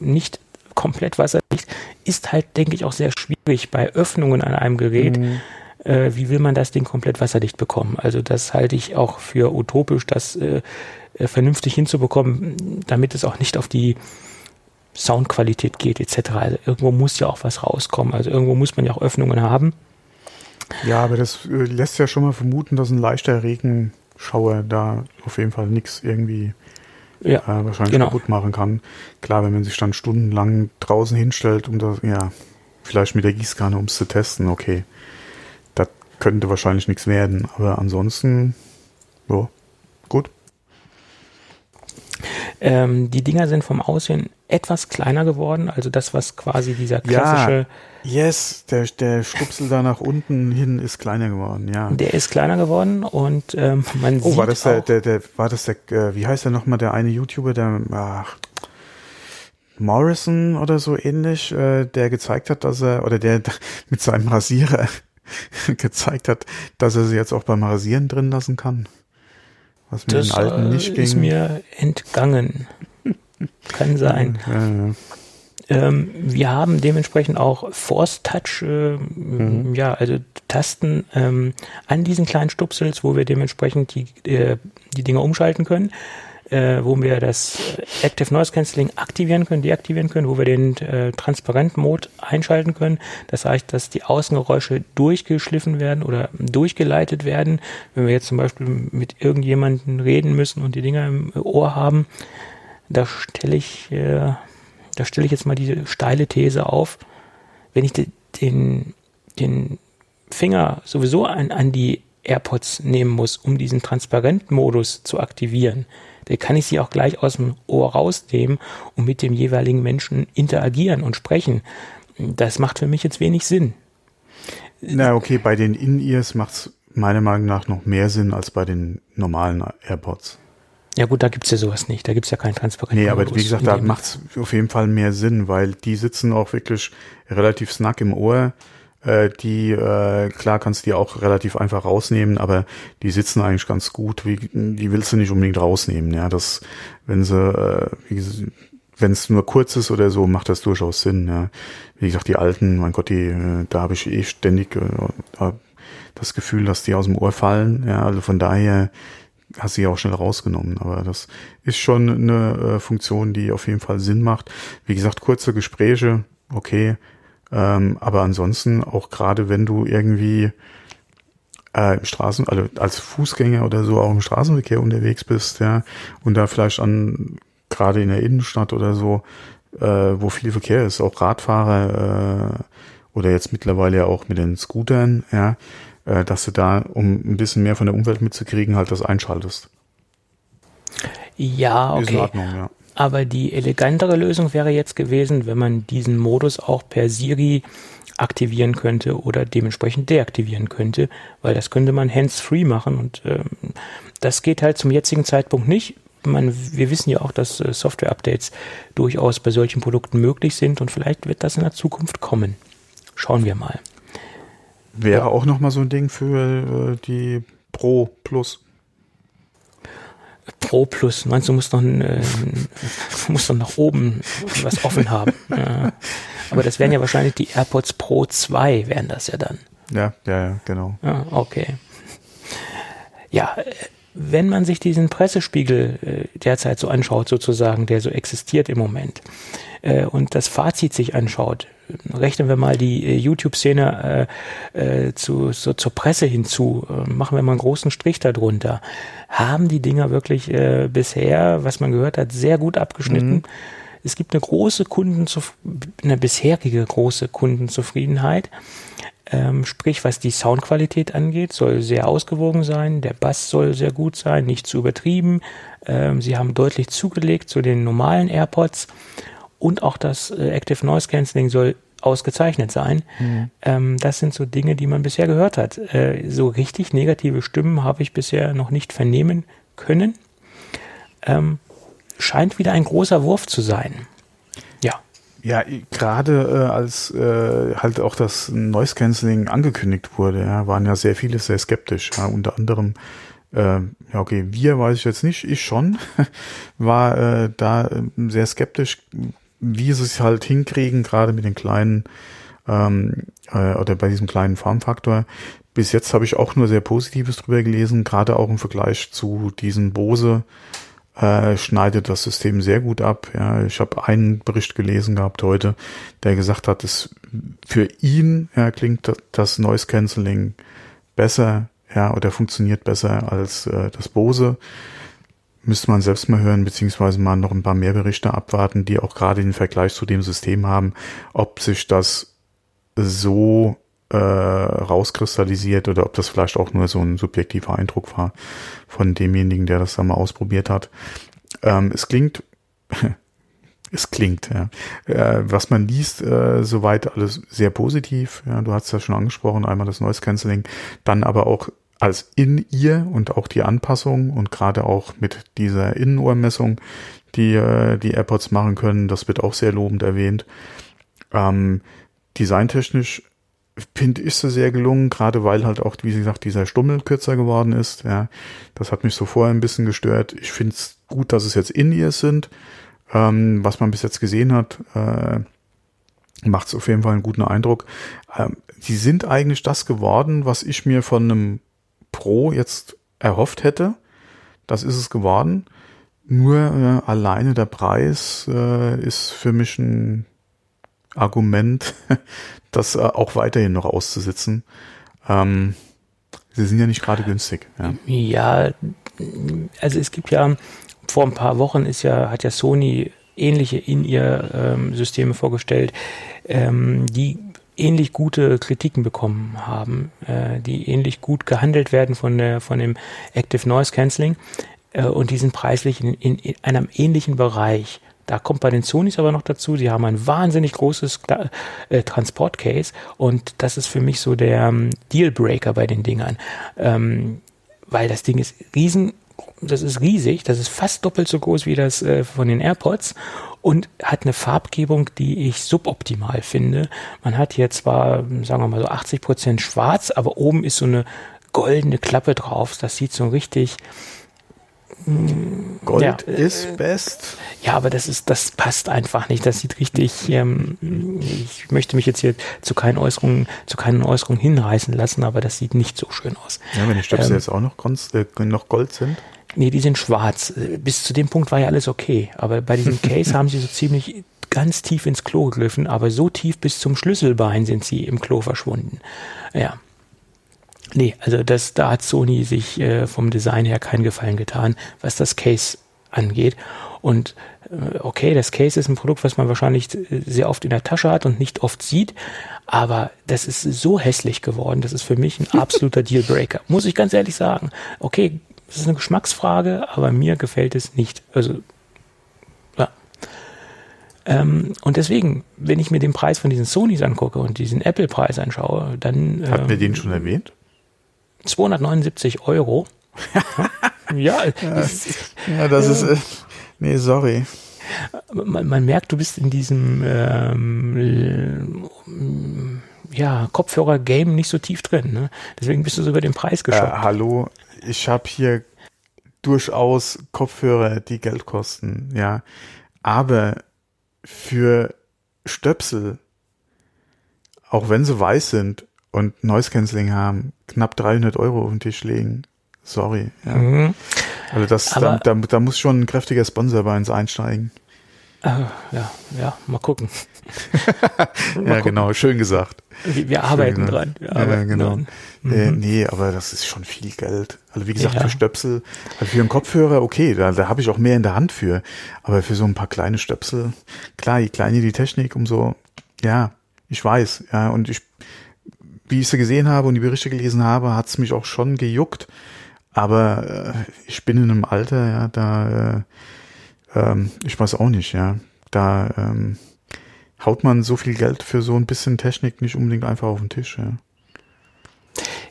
nicht komplett wasserdicht. Ist halt, denke ich, auch sehr schwierig bei Öffnungen an einem Gerät. Mhm äh, wie will man das Ding komplett wasserdicht bekommen? Also das halte ich auch für utopisch, das äh, äh, vernünftig hinzubekommen, damit es auch nicht auf die Soundqualität geht etc. Also irgendwo muss ja auch was rauskommen. Also irgendwo muss man ja auch Öffnungen haben. Ja, aber das äh, lässt ja schon mal vermuten, dass ein leichter Regenschauer da auf jeden Fall nichts irgendwie ja, äh, wahrscheinlich genau. kaputt machen kann. Klar, wenn man sich dann stundenlang draußen hinstellt, um das, ja, vielleicht mit der Gießkanne, um es zu testen, okay könnte wahrscheinlich nichts werden. Aber ansonsten, ja, gut. Ähm, die Dinger sind vom Aussehen etwas kleiner geworden, also das, was quasi dieser klassische. Ja, yes, der, der Stupsel da nach unten hin ist kleiner geworden, ja. Der ist kleiner geworden und ähm, <laughs> man oh, sieht. Oh, war das der, der, der, war das der, äh, wie heißt der nochmal, der eine YouTuber, der, ach, Morrison oder so ähnlich, äh, der gezeigt hat, dass er, oder der <laughs> mit seinem Rasierer <laughs> gezeigt hat, dass er sie jetzt auch beim Rasieren drin lassen kann. Was mit das, den alten nicht äh, ging. ist mir entgangen. kann sein. Ja, ja. Ähm, wir haben dementsprechend auch Force Touch, äh, mhm. ja, also Tasten ähm, an diesen kleinen Stupsels, wo wir dementsprechend die, äh, die Dinge umschalten können äh, wo wir das Active Noise Cancelling aktivieren können, deaktivieren können, wo wir den äh, Transparent-Mode einschalten können. Das heißt, dass die Außengeräusche durchgeschliffen werden oder durchgeleitet werden. Wenn wir jetzt zum Beispiel mit irgendjemandem reden müssen und die Dinger im Ohr haben, da stelle ich, äh, da ich jetzt mal diese steile These auf. Wenn ich den, den Finger sowieso an, an die AirPods nehmen muss, um diesen Transparent-Modus zu aktivieren, dann kann ich sie auch gleich aus dem Ohr rausnehmen und mit dem jeweiligen Menschen interagieren und sprechen. Das macht für mich jetzt wenig Sinn. Na, okay, bei den In-Ears macht es meiner Meinung nach noch mehr Sinn als bei den normalen AirPods. Ja gut, da gibt es ja sowas nicht. Da gibt es ja keinen transparenten Nee, aber wie gesagt, da macht es auf jeden Fall mehr Sinn, weil die sitzen auch wirklich relativ snack im Ohr äh, die, äh, klar kannst du die auch relativ einfach rausnehmen, aber die sitzen eigentlich ganz gut. Wie, die willst du nicht unbedingt rausnehmen. Ja, das, wenn sie, äh, wenn es nur kurz ist oder so, macht das durchaus Sinn. Ja. Wie gesagt, die alten, mein Gott, die, äh, da habe ich eh ständig äh, das Gefühl, dass die aus dem Ohr fallen. Ja, also von daher hast du sie auch schnell rausgenommen. Aber das ist schon eine äh, Funktion, die auf jeden Fall Sinn macht. Wie gesagt, kurze Gespräche, okay, ähm, aber ansonsten, auch gerade wenn du irgendwie äh, Straßen, also als Fußgänger oder so auch im Straßenverkehr unterwegs bist, ja, und da vielleicht an, gerade in der Innenstadt oder so, äh, wo viel Verkehr ist, auch Radfahrer äh, oder jetzt mittlerweile ja auch mit den Scootern, ja, äh, dass du da, um ein bisschen mehr von der Umwelt mitzukriegen, halt das einschaltest. Ja, okay. Ist in Ordnung, ja. Aber die elegantere Lösung wäre jetzt gewesen, wenn man diesen Modus auch per Siri aktivieren könnte oder dementsprechend deaktivieren könnte, weil das könnte man hands-free machen und ähm, das geht halt zum jetzigen Zeitpunkt nicht. Man, wir wissen ja auch, dass äh, Software-Updates durchaus bei solchen Produkten möglich sind und vielleicht wird das in der Zukunft kommen. Schauen wir mal. Wäre ja. auch nochmal so ein Ding für äh, die Pro Plus. Pro Plus. Meinst du, musst noch, äh, <laughs> musst noch nach oben was offen haben? Ja. Aber das wären ja wahrscheinlich die AirPods Pro 2, wären das ja dann. Ja, ja, ja, genau. Ja, okay. Ja, wenn man sich diesen Pressespiegel äh, derzeit so anschaut, sozusagen, der so existiert im Moment, äh, und das Fazit sich anschaut, rechnen wir mal die äh, YouTube-Szene äh, äh, zu, so, zur Presse hinzu, äh, machen wir mal einen großen Strich darunter, haben die Dinger wirklich äh, bisher, was man gehört hat, sehr gut abgeschnitten. Mhm. Es gibt eine große Kundenzuf eine bisherige große Kundenzufriedenheit. Ähm, sprich, was die Soundqualität angeht, soll sehr ausgewogen sein. Der Bass soll sehr gut sein, nicht zu übertrieben. Ähm, sie haben deutlich zugelegt zu den normalen AirPods und auch das äh, Active Noise Cancelling soll ausgezeichnet sein. Mhm. Ähm, das sind so Dinge, die man bisher gehört hat. Äh, so richtig negative Stimmen habe ich bisher noch nicht vernehmen können. Ähm, scheint wieder ein großer Wurf zu sein. Ja. Ja, gerade äh, als äh, halt auch das Noise Cancelling angekündigt wurde, ja, waren ja sehr viele sehr skeptisch. Ja, unter anderem, äh, ja okay, wir weiß ich jetzt nicht, ich schon, <laughs> war äh, da äh, sehr skeptisch, wie sie es halt hinkriegen, gerade mit den kleinen ähm, äh, oder bei diesem kleinen Formfaktor. Bis jetzt habe ich auch nur sehr Positives drüber gelesen, gerade auch im Vergleich zu diesen Bose äh, schneidet das System sehr gut ab. Ja, ich habe einen Bericht gelesen gehabt heute, der gesagt hat, dass für ihn ja, klingt das Noise Cancelling besser, ja, oder funktioniert besser als äh, das Bose müsste man selbst mal hören, beziehungsweise mal noch ein paar mehr Berichte abwarten, die auch gerade den Vergleich zu dem System haben, ob sich das so äh, rauskristallisiert oder ob das vielleicht auch nur so ein subjektiver Eindruck war von demjenigen, der das da mal ausprobiert hat. Ähm, es klingt, <laughs> es klingt, ja. Äh, was man liest, äh, soweit alles sehr positiv. Ja, du hast ja schon angesprochen, einmal das Noise Cancelling, dann aber auch als in ihr und auch die Anpassung und gerade auch mit dieser Innenohrmessung, die äh, die AirPods machen können, das wird auch sehr lobend erwähnt. Ähm, designtechnisch finde ich so sehr gelungen, gerade weil halt auch, wie gesagt, dieser Stummel kürzer geworden ist. Ja, das hat mich so vorher ein bisschen gestört. Ich finde es gut, dass es jetzt in ihr sind. Ähm, was man bis jetzt gesehen hat, äh, macht es auf jeden Fall einen guten Eindruck. Ähm, sie sind eigentlich das geworden, was ich mir von einem Pro jetzt erhofft hätte. Das ist es geworden. Nur äh, alleine der Preis äh, ist für mich ein Argument, <laughs> das äh, auch weiterhin noch auszusitzen. Ähm, sie sind ja nicht gerade günstig. Ja. ja, also es gibt ja vor ein paar Wochen ist ja hat ja Sony ähnliche in ihr ähm, Systeme vorgestellt, ähm, die ähnlich gute Kritiken bekommen haben, äh, die ähnlich gut gehandelt werden von der von dem Active Noise Cancelling äh, und die sind preislich in, in, in einem ähnlichen Bereich. Da kommt bei den Sonys aber noch dazu, sie haben ein wahnsinnig großes äh, Transportcase und das ist für mich so der ähm, Dealbreaker bei den Dingern, ähm, weil das Ding ist riesen das ist riesig, das ist fast doppelt so groß wie das äh, von den AirPods und hat eine Farbgebung, die ich suboptimal finde. Man hat hier zwar, sagen wir mal so 80 Prozent schwarz, aber oben ist so eine goldene Klappe drauf. Das sieht so richtig, Gold ja, ist äh, best. Ja, aber das ist, das passt einfach nicht. Das sieht richtig. Ähm, ich möchte mich jetzt hier zu keinen Äußerungen, zu keinen Äußerungen hinreißen lassen, aber das sieht nicht so schön aus. Ja, wenn die Stöpsel ähm, jetzt auch noch, äh, noch Gold sind. Nee, die sind schwarz. Bis zu dem Punkt war ja alles okay. Aber bei diesem <laughs> Case haben sie so ziemlich ganz tief ins Klo gegriffen, aber so tief bis zum Schlüsselbein sind sie im Klo verschwunden. Ja. Nee, also das, da hat Sony sich äh, vom Design her keinen Gefallen getan, was das Case angeht. Und äh, okay, das Case ist ein Produkt, was man wahrscheinlich äh, sehr oft in der Tasche hat und nicht oft sieht, aber das ist so hässlich geworden, das ist für mich ein <laughs> absoluter Dealbreaker, muss ich ganz ehrlich sagen. Okay, das ist eine Geschmacksfrage, aber mir gefällt es nicht. Also, ja. Ähm, und deswegen, wenn ich mir den Preis von diesen Sonys angucke und diesen Apple-Preis anschaue, dann. Hatten ähm, wir den schon erwähnt? 279 Euro. <laughs> ja, ja, das ist. Äh, nee, sorry. Man, man, merkt, du bist in diesem ähm, ja, Kopfhörer-Game nicht so tief drin. Ne? Deswegen bist du so über den Preis geschockt. Äh, hallo, ich habe hier durchaus Kopfhörer, die Geld kosten, ja. Aber für Stöpsel, auch wenn sie weiß sind und Noise Cancelling haben, knapp 300 Euro auf den Tisch legen, Sorry. Ja. Mhm. Also das, da, da, da, muss schon ein kräftiger Sponsor bei uns einsteigen. Äh, ja, ja, mal gucken. <laughs> mal ja, gucken. genau, schön gesagt. Wir, wir arbeiten dran. Wir arbeiten ja, genau. Dran. Äh, mhm. nee, aber das ist schon viel Geld. Also wie gesagt, ja. für Stöpsel, also für einen Kopfhörer, okay, da, da habe ich auch mehr in der Hand für. Aber für so ein paar kleine Stöpsel, klar, je kleiner die Technik, umso, ja, ich weiß, ja, und ich, wie ich sie gesehen habe und die Berichte gelesen habe, hat es mich auch schon gejuckt. Aber äh, ich bin in einem Alter, ja, da, äh, ähm, ich weiß auch nicht, ja, da ähm, haut man so viel Geld für so ein bisschen Technik nicht unbedingt einfach auf den Tisch, ja.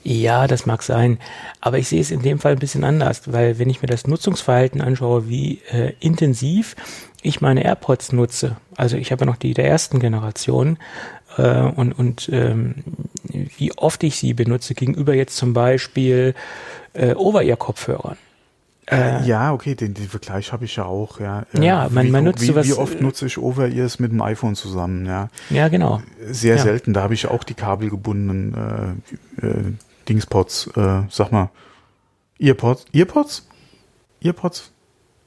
Ja, das mag sein. Aber ich sehe es in dem Fall ein bisschen anders, weil wenn ich mir das Nutzungsverhalten anschaue, wie äh, intensiv ich meine AirPods nutze, also ich habe ja noch die der ersten Generation äh, und, und ähm, wie oft ich sie benutze gegenüber jetzt zum Beispiel äh, Over-Ear-Kopfhörern. Äh, ja, okay, den, den Vergleich habe ich ja auch, ja. Äh, ja, man, wie, man nutzt wie, sowas. Wie oft nutze ich Over-Ears mit dem iPhone zusammen, ja. Ja, genau. Sehr ja. selten, da habe ich auch die kabelgebundenen äh, äh, Dingspods, äh, sag mal, Earpods, Earpods? Earpods?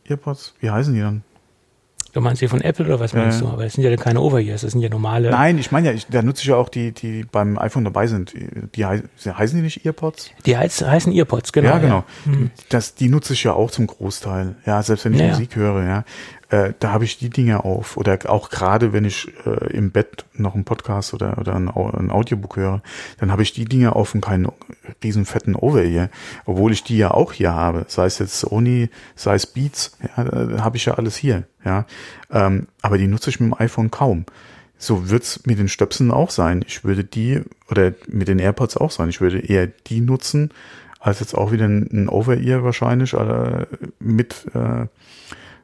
Earpods? Wie heißen die dann? Du meinst hier von Apple oder was meinst äh, du? Aber das sind ja keine Over-Ears, das sind ja normale. Nein, ich meine ja, ich, da nutze ich ja auch die, die beim iPhone dabei sind. Die heißen die nicht Earpods? Die heiß, heißen Earpods, genau. Ja, genau. Ja. Hm. Das, die nutze ich ja auch zum Großteil. Ja, selbst wenn ich ja, Musik höre, ja äh, da habe ich die Dinge auf. Oder auch gerade, wenn ich äh, im Bett noch einen Podcast oder, oder ein, ein Audiobook höre, dann habe ich die Dinge auf und keinen riesen fetten Over-Ear. Obwohl ich die ja auch hier habe. Sei es jetzt Sony, sei es Beats, ja, habe ich ja alles hier. Ja, ähm, Aber die nutze ich mit dem iPhone kaum. So wird's mit den Stöpseln auch sein. Ich würde die, oder mit den AirPods auch sein, ich würde eher die nutzen, als jetzt auch wieder ein Over-Ear wahrscheinlich, oder mit äh,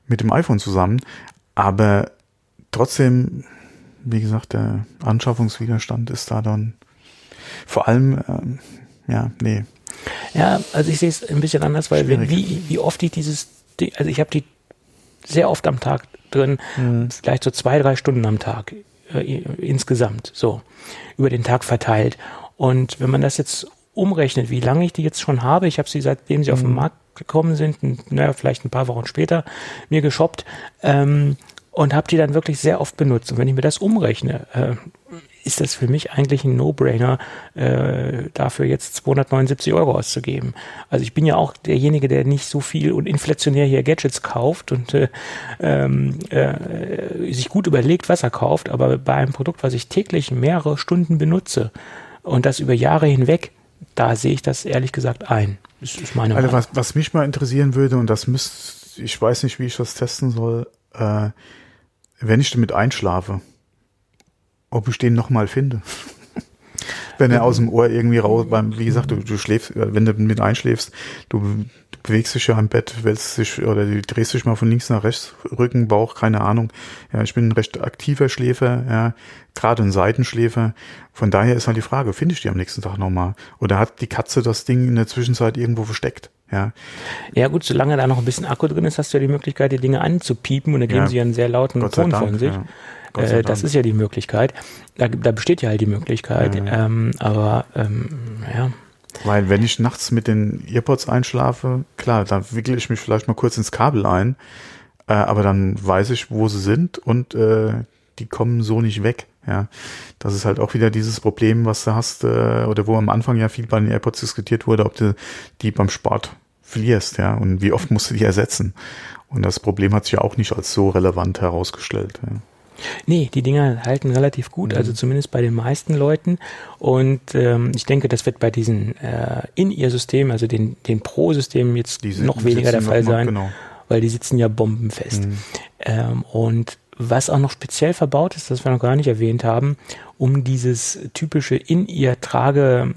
mit dem iPhone zusammen. Aber trotzdem, wie gesagt, der Anschaffungswiderstand ist da dann vor allem, ähm, ja, nee. Ja, also ich sehe es ein bisschen anders, weil wenn, wie, wie oft ich dieses, also ich habe die sehr oft am Tag drin, mhm. vielleicht so zwei, drei Stunden am Tag äh, insgesamt, so über den Tag verteilt. Und wenn man das jetzt umrechnet, wie lange ich die jetzt schon habe, ich habe sie seitdem sie mhm. auf den mhm. Markt gekommen sind, naja, vielleicht ein paar Wochen später, mir geshoppt ähm, und habe die dann wirklich sehr oft benutzt. Und wenn ich mir das umrechne, äh, ist das für mich eigentlich ein No-Brainer, äh, dafür jetzt 279 Euro auszugeben. Also ich bin ja auch derjenige, der nicht so viel und inflationär hier Gadgets kauft und äh, ähm, äh, sich gut überlegt, was er kauft, aber bei einem Produkt, was ich täglich mehrere Stunden benutze und das über Jahre hinweg, da sehe ich das ehrlich gesagt ein. Das ist meine also was, was mich mal interessieren würde, und das müsst, ich weiß nicht, wie ich das testen soll, äh, wenn ich damit einschlafe, ob ich den nochmal finde. <laughs> wenn er aus dem Ohr irgendwie raus, beim, wie gesagt, du, du schläfst, wenn du mit einschläfst, du bewegst dich ja am Bett, wälzt dich oder du drehst dich mal von links nach rechts, Rücken, Bauch, keine Ahnung. Ja, ich bin ein recht aktiver Schläfer, ja, gerade ein Seitenschläfer. Von daher ist halt die Frage, finde ich die am nächsten Tag nochmal? Oder hat die Katze das Ding in der Zwischenzeit irgendwo versteckt? Ja. Ja gut, solange da noch ein bisschen Akku drin ist, hast du ja die Möglichkeit, die Dinge anzupiepen und da geben ja. sie einen sehr lauten Ton Dank, von sich. Ja. Äh, das ist ja die Möglichkeit. Da, da besteht ja halt die Möglichkeit. Ähm, aber ähm, ja. Weil wenn ich nachts mit den Earpods einschlafe, klar, dann wickel ich mich vielleicht mal kurz ins Kabel ein, äh, aber dann weiß ich, wo sie sind und äh, die kommen so nicht weg. Ja, das ist halt auch wieder dieses Problem, was du hast, äh, oder wo am Anfang ja viel bei den AirPods diskutiert wurde, ob du die beim Sport verlierst, ja, und wie oft musst du die ersetzen. Und das Problem hat sich ja auch nicht als so relevant herausgestellt. Ja. Nee, die Dinger halten relativ gut, also mhm. also zumindest bei den meisten Leuten. Und ähm, ich denke, das wird bei diesen äh, In-Ear-Systemen, also den, den Pro-Systemen jetzt die noch weniger der Fall sein, genau. weil die sitzen ja bombenfest. Mhm. Ähm, und was auch noch speziell verbaut ist, das wir noch gar nicht erwähnt haben, um dieses typische In-Ear-Trage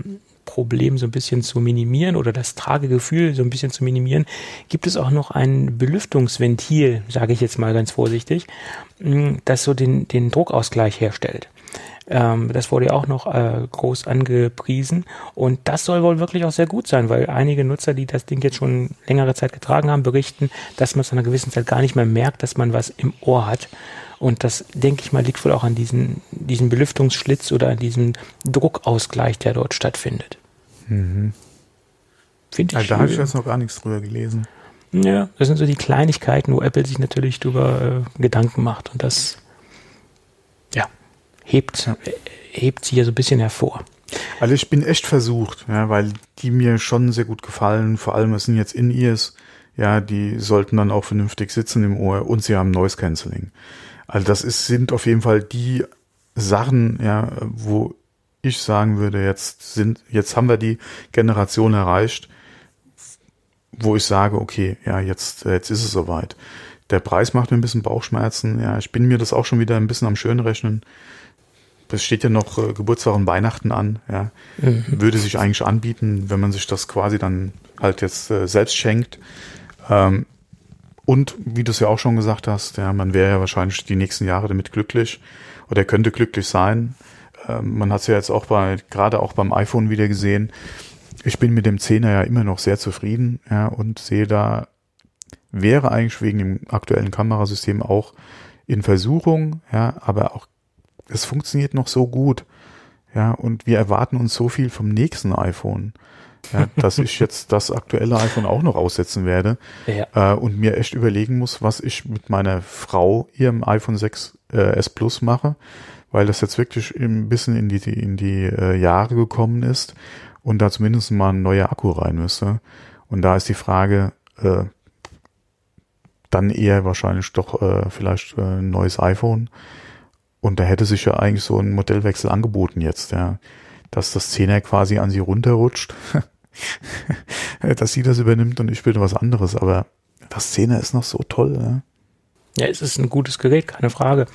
Problem so ein bisschen zu minimieren oder das Tragegefühl so ein bisschen zu minimieren, gibt es auch noch ein Belüftungsventil, sage ich jetzt mal ganz vorsichtig, mm, das so den, den Druckausgleich herstellt. Ähm, das wurde ja auch noch äh, groß angepriesen und das soll wohl wirklich auch sehr gut sein, weil einige Nutzer, die das Ding jetzt schon längere Zeit getragen haben, berichten, dass man es einer gewissen Zeit gar nicht mehr merkt, dass man was im Ohr hat. Und das, denke ich mal, liegt wohl auch an diesem, diesem Belüftungsschlitz oder an diesem Druckausgleich, der dort stattfindet. Mhm. Finde ich. Also, da habe ich jetzt noch gar nichts drüber gelesen. Ja, das sind so die Kleinigkeiten, wo Apple sich natürlich drüber äh, Gedanken macht. Und das, ja, hebt, ja. Äh, hebt sie ja so ein bisschen hervor. Also ich bin echt versucht, ja, weil die mir schon sehr gut gefallen. Vor allem, es sind jetzt In-Ears, ja, die sollten dann auch vernünftig sitzen im Ohr und sie haben Noise Cancelling. Also das ist, sind auf jeden Fall die Sachen, ja, wo ich sagen würde, jetzt sind, jetzt haben wir die Generation erreicht, wo ich sage, okay, ja, jetzt, jetzt ist es soweit. Der Preis macht mir ein bisschen Bauchschmerzen. Ja, ich bin mir das auch schon wieder ein bisschen am Schönrechnen. Es steht ja noch äh, Geburtstag und Weihnachten an. Ja, mhm. würde sich eigentlich anbieten, wenn man sich das quasi dann halt jetzt äh, selbst schenkt. Ähm, und wie du es ja auch schon gesagt hast, ja, man wäre ja wahrscheinlich die nächsten Jahre damit glücklich oder könnte glücklich sein. Ähm, man hat es ja jetzt auch bei, gerade auch beim iPhone wieder gesehen ich bin mit dem Zehner ja immer noch sehr zufrieden, ja, und sehe da, wäre eigentlich wegen dem aktuellen Kamerasystem auch in Versuchung, ja, aber auch, es funktioniert noch so gut, ja, und wir erwarten uns so viel vom nächsten iPhone, ja, <laughs> dass ich jetzt das aktuelle iPhone auch noch aussetzen werde ja. äh, und mir echt überlegen muss, was ich mit meiner Frau ihrem iPhone 6 äh, S Plus mache, weil das jetzt wirklich ein bisschen in die, in die äh, Jahre gekommen ist und da zumindest mal ein neuer Akku rein müsste. Und da ist die Frage, äh, dann eher wahrscheinlich doch äh, vielleicht äh, ein neues iPhone. Und da hätte sich ja eigentlich so ein Modellwechsel angeboten jetzt, ja. Dass das 10er quasi an sie runterrutscht, <laughs> dass sie das übernimmt und ich will was anderes. Aber das 10er ist noch so toll, ja. Ja, es ist ein gutes Gerät, keine Frage.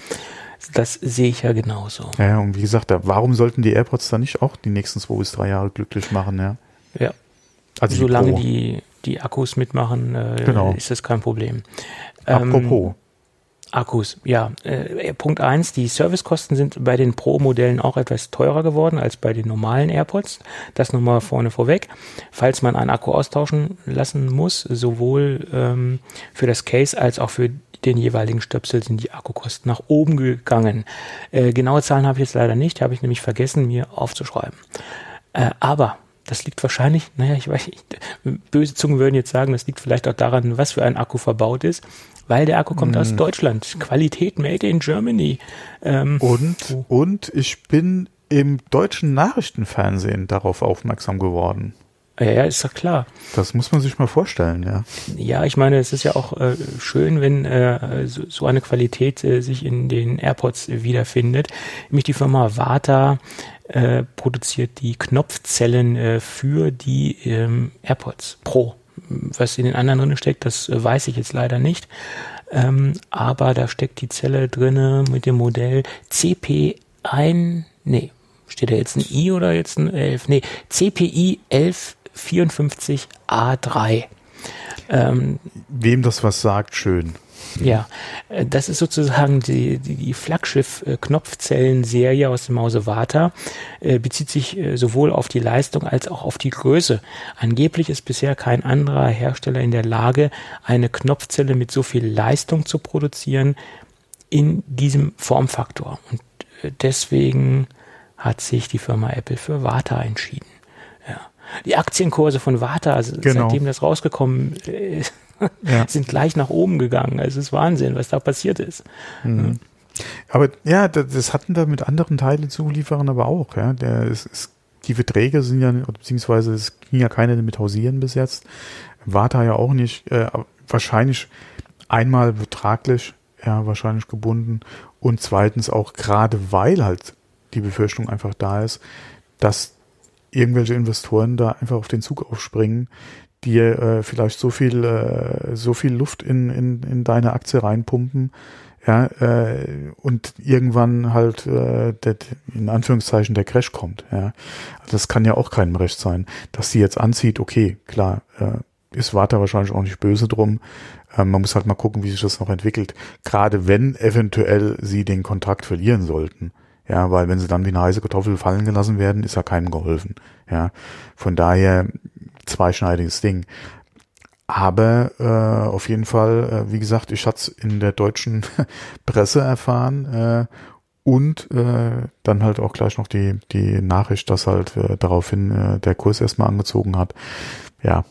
Das sehe ich ja genauso. Ja, und wie gesagt, warum sollten die AirPods dann nicht auch die nächsten zwei bis drei Jahre glücklich machen, ja? Ja. Also Solange die, die, die, Akkus mitmachen, äh, genau. ist das kein Problem. Apropos. Ähm, Akkus, ja. Äh, Punkt eins: die Servicekosten sind bei den Pro-Modellen auch etwas teurer geworden als bei den normalen AirPods. Das nochmal vorne vorweg. Falls man einen Akku austauschen lassen muss, sowohl ähm, für das Case als auch für den jeweiligen Stöpsel sind die Akkukosten nach oben gegangen. Äh, genaue Zahlen habe ich jetzt leider nicht, habe ich nämlich vergessen, mir aufzuschreiben. Äh, aber das liegt wahrscheinlich, naja, ich weiß nicht, böse Zungen würden jetzt sagen, das liegt vielleicht auch daran, was für ein Akku verbaut ist, weil der Akku kommt mm. aus hm. Deutschland. Qualität made in Germany. Ähm, und, oh. und ich bin im deutschen Nachrichtenfernsehen darauf aufmerksam geworden. Ja, ja, ist doch klar. Das muss man sich mal vorstellen, ja. Ja, ich meine, es ist ja auch äh, schön, wenn äh, so, so, eine Qualität äh, sich in den AirPods wiederfindet. Nämlich die Firma Vata äh, produziert die Knopfzellen äh, für die ähm, AirPods Pro. Was in den anderen drin steckt, das äh, weiß ich jetzt leider nicht. Ähm, aber da steckt die Zelle drinne mit dem Modell CP1, nee, steht da jetzt ein I oder jetzt ein 11? Nee, CPI 11 54A3. Ähm, Wem das was sagt, schön. Ja, äh, das ist sozusagen die, die, die Flaggschiff-Knopfzellen-Serie aus dem Hause Vata, äh, bezieht sich äh, sowohl auf die Leistung als auch auf die Größe. Angeblich ist bisher kein anderer Hersteller in der Lage, eine Knopfzelle mit so viel Leistung zu produzieren in diesem Formfaktor. Und äh, deswegen hat sich die Firma Apple für Vata entschieden. Die Aktienkurse von Vata, also genau. seitdem das rausgekommen ist, <laughs> ja. sind gleich nach oben gegangen. Also es ist Wahnsinn, was da passiert ist. Mhm. Aber ja, das hatten da mit anderen Teilezulieferern aber auch. Ja, der ist, ist, die Verträge sind ja, beziehungsweise es ging ja keine mit Hausieren bis jetzt. Vata ja auch nicht. Äh, wahrscheinlich einmal betraglich, ja, wahrscheinlich gebunden. Und zweitens auch gerade, weil halt die Befürchtung einfach da ist, dass irgendwelche Investoren da einfach auf den Zug aufspringen, die äh, vielleicht so viel, äh, so viel Luft in, in, in deine Aktie reinpumpen, ja, äh, und irgendwann halt äh, der, in Anführungszeichen der Crash kommt. Ja. Also das kann ja auch keinem recht sein. Dass sie jetzt anzieht, okay, klar, äh, ist Warta wahrscheinlich auch nicht böse drum. Äh, man muss halt mal gucken, wie sich das noch entwickelt. Gerade wenn eventuell sie den Kontrakt verlieren sollten. Ja, weil wenn sie dann wie eine heiße Kartoffel fallen gelassen werden, ist ja keinem geholfen. Ja, von daher zweischneidiges Ding. Aber äh, auf jeden Fall, äh, wie gesagt, ich hatte es in der deutschen <laughs> Presse erfahren äh, und äh, dann halt auch gleich noch die, die Nachricht, dass halt äh, daraufhin äh, der Kurs erstmal angezogen hat. ja.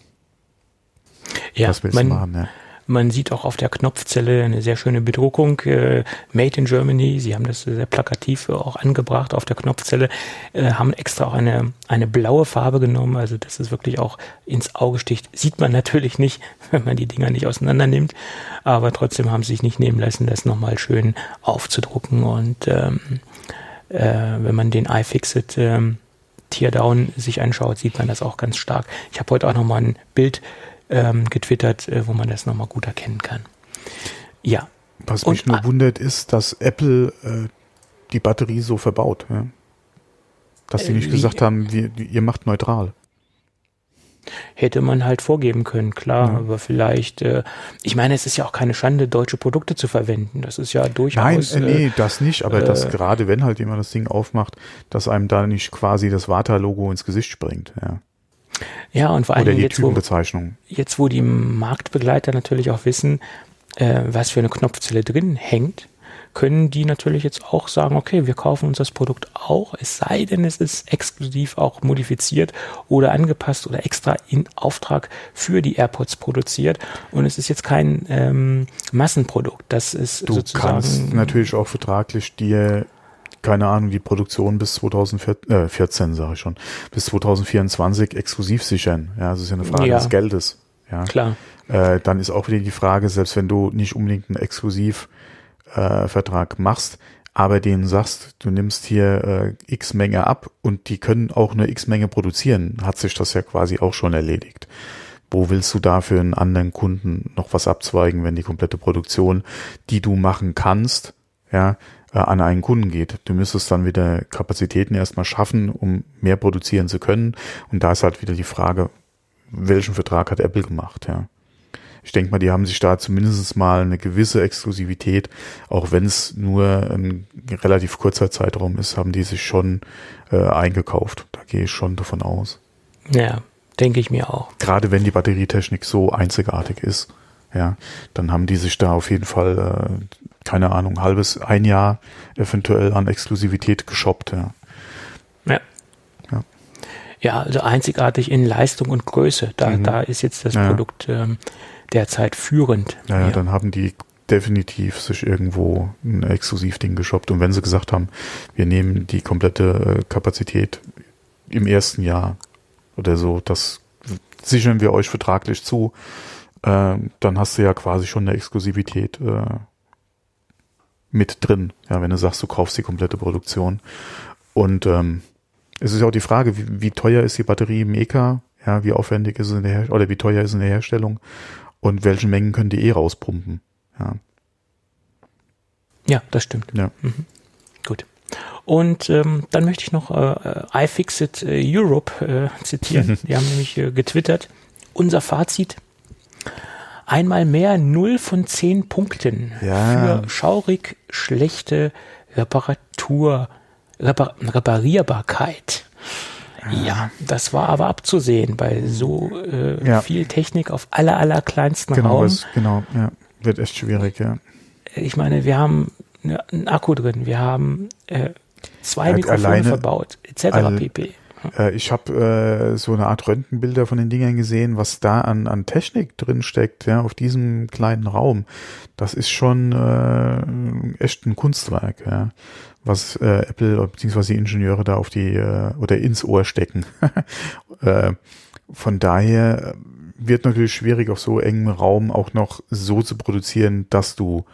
Ja, Was willst man, du machen, ja. Man sieht auch auf der Knopfzelle eine sehr schöne Bedruckung, äh, Made in Germany. Sie haben das sehr plakativ auch angebracht auf der Knopfzelle, äh, haben extra auch eine, eine blaue Farbe genommen. Also das ist wirklich auch ins Auge sticht. Sieht man natürlich nicht, <laughs> wenn man die Dinger nicht auseinander nimmt. Aber trotzdem haben sie sich nicht nehmen lassen, das nochmal schön aufzudrucken. Und ähm, äh, wenn man den iFixit ähm, Teardown sich anschaut, sieht man das auch ganz stark. Ich habe heute auch nochmal ein Bild ähm, getwittert, äh, wo man das nochmal gut erkennen kann. Ja. Was mich Und, nur wundert, ist, dass Apple äh, die Batterie so verbaut. Ja? Dass sie nicht äh, gesagt haben, wir, ihr macht neutral hätte man halt vorgeben können, klar, ja. aber vielleicht, äh, ich meine, es ist ja auch keine Schande, deutsche Produkte zu verwenden. Das ist ja durchaus. Nein, äh, nee, das nicht, aber äh, das gerade, wenn halt jemand das Ding aufmacht, dass einem da nicht quasi das Vata-Logo ins Gesicht springt, ja. Ja, und vor allem Oder die jetzt. Wo, jetzt, wo die Marktbegleiter natürlich auch wissen, äh, was für eine Knopfzelle drin hängt, können die natürlich jetzt auch sagen, okay, wir kaufen uns das Produkt auch, es sei denn, es ist exklusiv auch modifiziert oder angepasst oder extra in Auftrag für die AirPods produziert und es ist jetzt kein ähm, Massenprodukt. Das ist du sozusagen. Du kannst natürlich auch vertraglich dir keine Ahnung, die Produktion bis 2014, äh, sage ich schon, bis 2024 exklusiv sichern. Ja, das ist ja eine Frage ja. des Geldes. Ja, klar. Äh, dann ist auch wieder die Frage, selbst wenn du nicht unbedingt einen exklusiv äh, machst, aber denen sagst, du nimmst hier äh, x Menge ab und die können auch eine x Menge produzieren, hat sich das ja quasi auch schon erledigt. Wo willst du da für einen anderen Kunden noch was abzweigen, wenn die komplette Produktion, die du machen kannst, ja, äh, an einen Kunden geht? Du müsstest dann wieder Kapazitäten erstmal schaffen, um mehr produzieren zu können. Und da ist halt wieder die Frage, welchen Vertrag hat Apple gemacht, ja ich denke mal, die haben sich da zumindest mal eine gewisse Exklusivität, auch wenn es nur ein relativ kurzer Zeitraum ist, haben die sich schon äh, eingekauft. Da gehe ich schon davon aus. Ja, denke ich mir auch. Gerade wenn die Batterietechnik so einzigartig ist, ja, dann haben die sich da auf jeden Fall, äh, keine Ahnung, halbes, ein Jahr eventuell an Exklusivität geshoppt, ja. Ja. Ja, ja also einzigartig in Leistung und Größe. Da, mhm. da ist jetzt das ja. Produkt ähm, derzeit führend. Naja, dann haben die definitiv sich irgendwo ein Exklusivding geshoppt. Und wenn sie gesagt haben, wir nehmen die komplette äh, Kapazität im ersten Jahr oder so, das sichern wir euch vertraglich zu, äh, dann hast du ja quasi schon eine Exklusivität äh, mit drin. Ja, wenn du sagst, du kaufst die komplette Produktion. Und ähm, es ist ja auch die Frage, wie, wie teuer ist die Batterie im EK? Ja, wie aufwendig ist es in der Her oder wie teuer ist es in der Herstellung? und welche Mengen können die eh rauspumpen. Ja, ja das stimmt. Ja. Mhm. Gut. Und ähm, dann möchte ich noch äh, äh iFixit äh, Europe äh, zitieren. <laughs> Die haben nämlich äh, getwittert. Unser Fazit. Einmal mehr 0 von 10 Punkten ja. für schaurig schlechte Reparatur, Repar Reparierbarkeit. Ja, das war aber abzusehen bei so äh, ja. viel Technik auf aller, aller kleinsten genau, Raum. Es, genau, ja. Wird echt schwierig, ja. Ich meine, wir haben einen Akku drin, wir haben äh, zwei ja, Mikrofone alleine, verbaut, etc. All, pp. Äh, ich habe äh, so eine Art Röntgenbilder von den Dingern gesehen, was da an, an Technik drin steckt, ja, auf diesem kleinen Raum. Das ist schon äh, echt ein Kunstwerk, ja was äh, Apple bzw. die Ingenieure da auf die äh, oder ins Ohr stecken. <laughs> äh, von daher wird natürlich schwierig auf so engem Raum auch noch so zu produzieren, dass du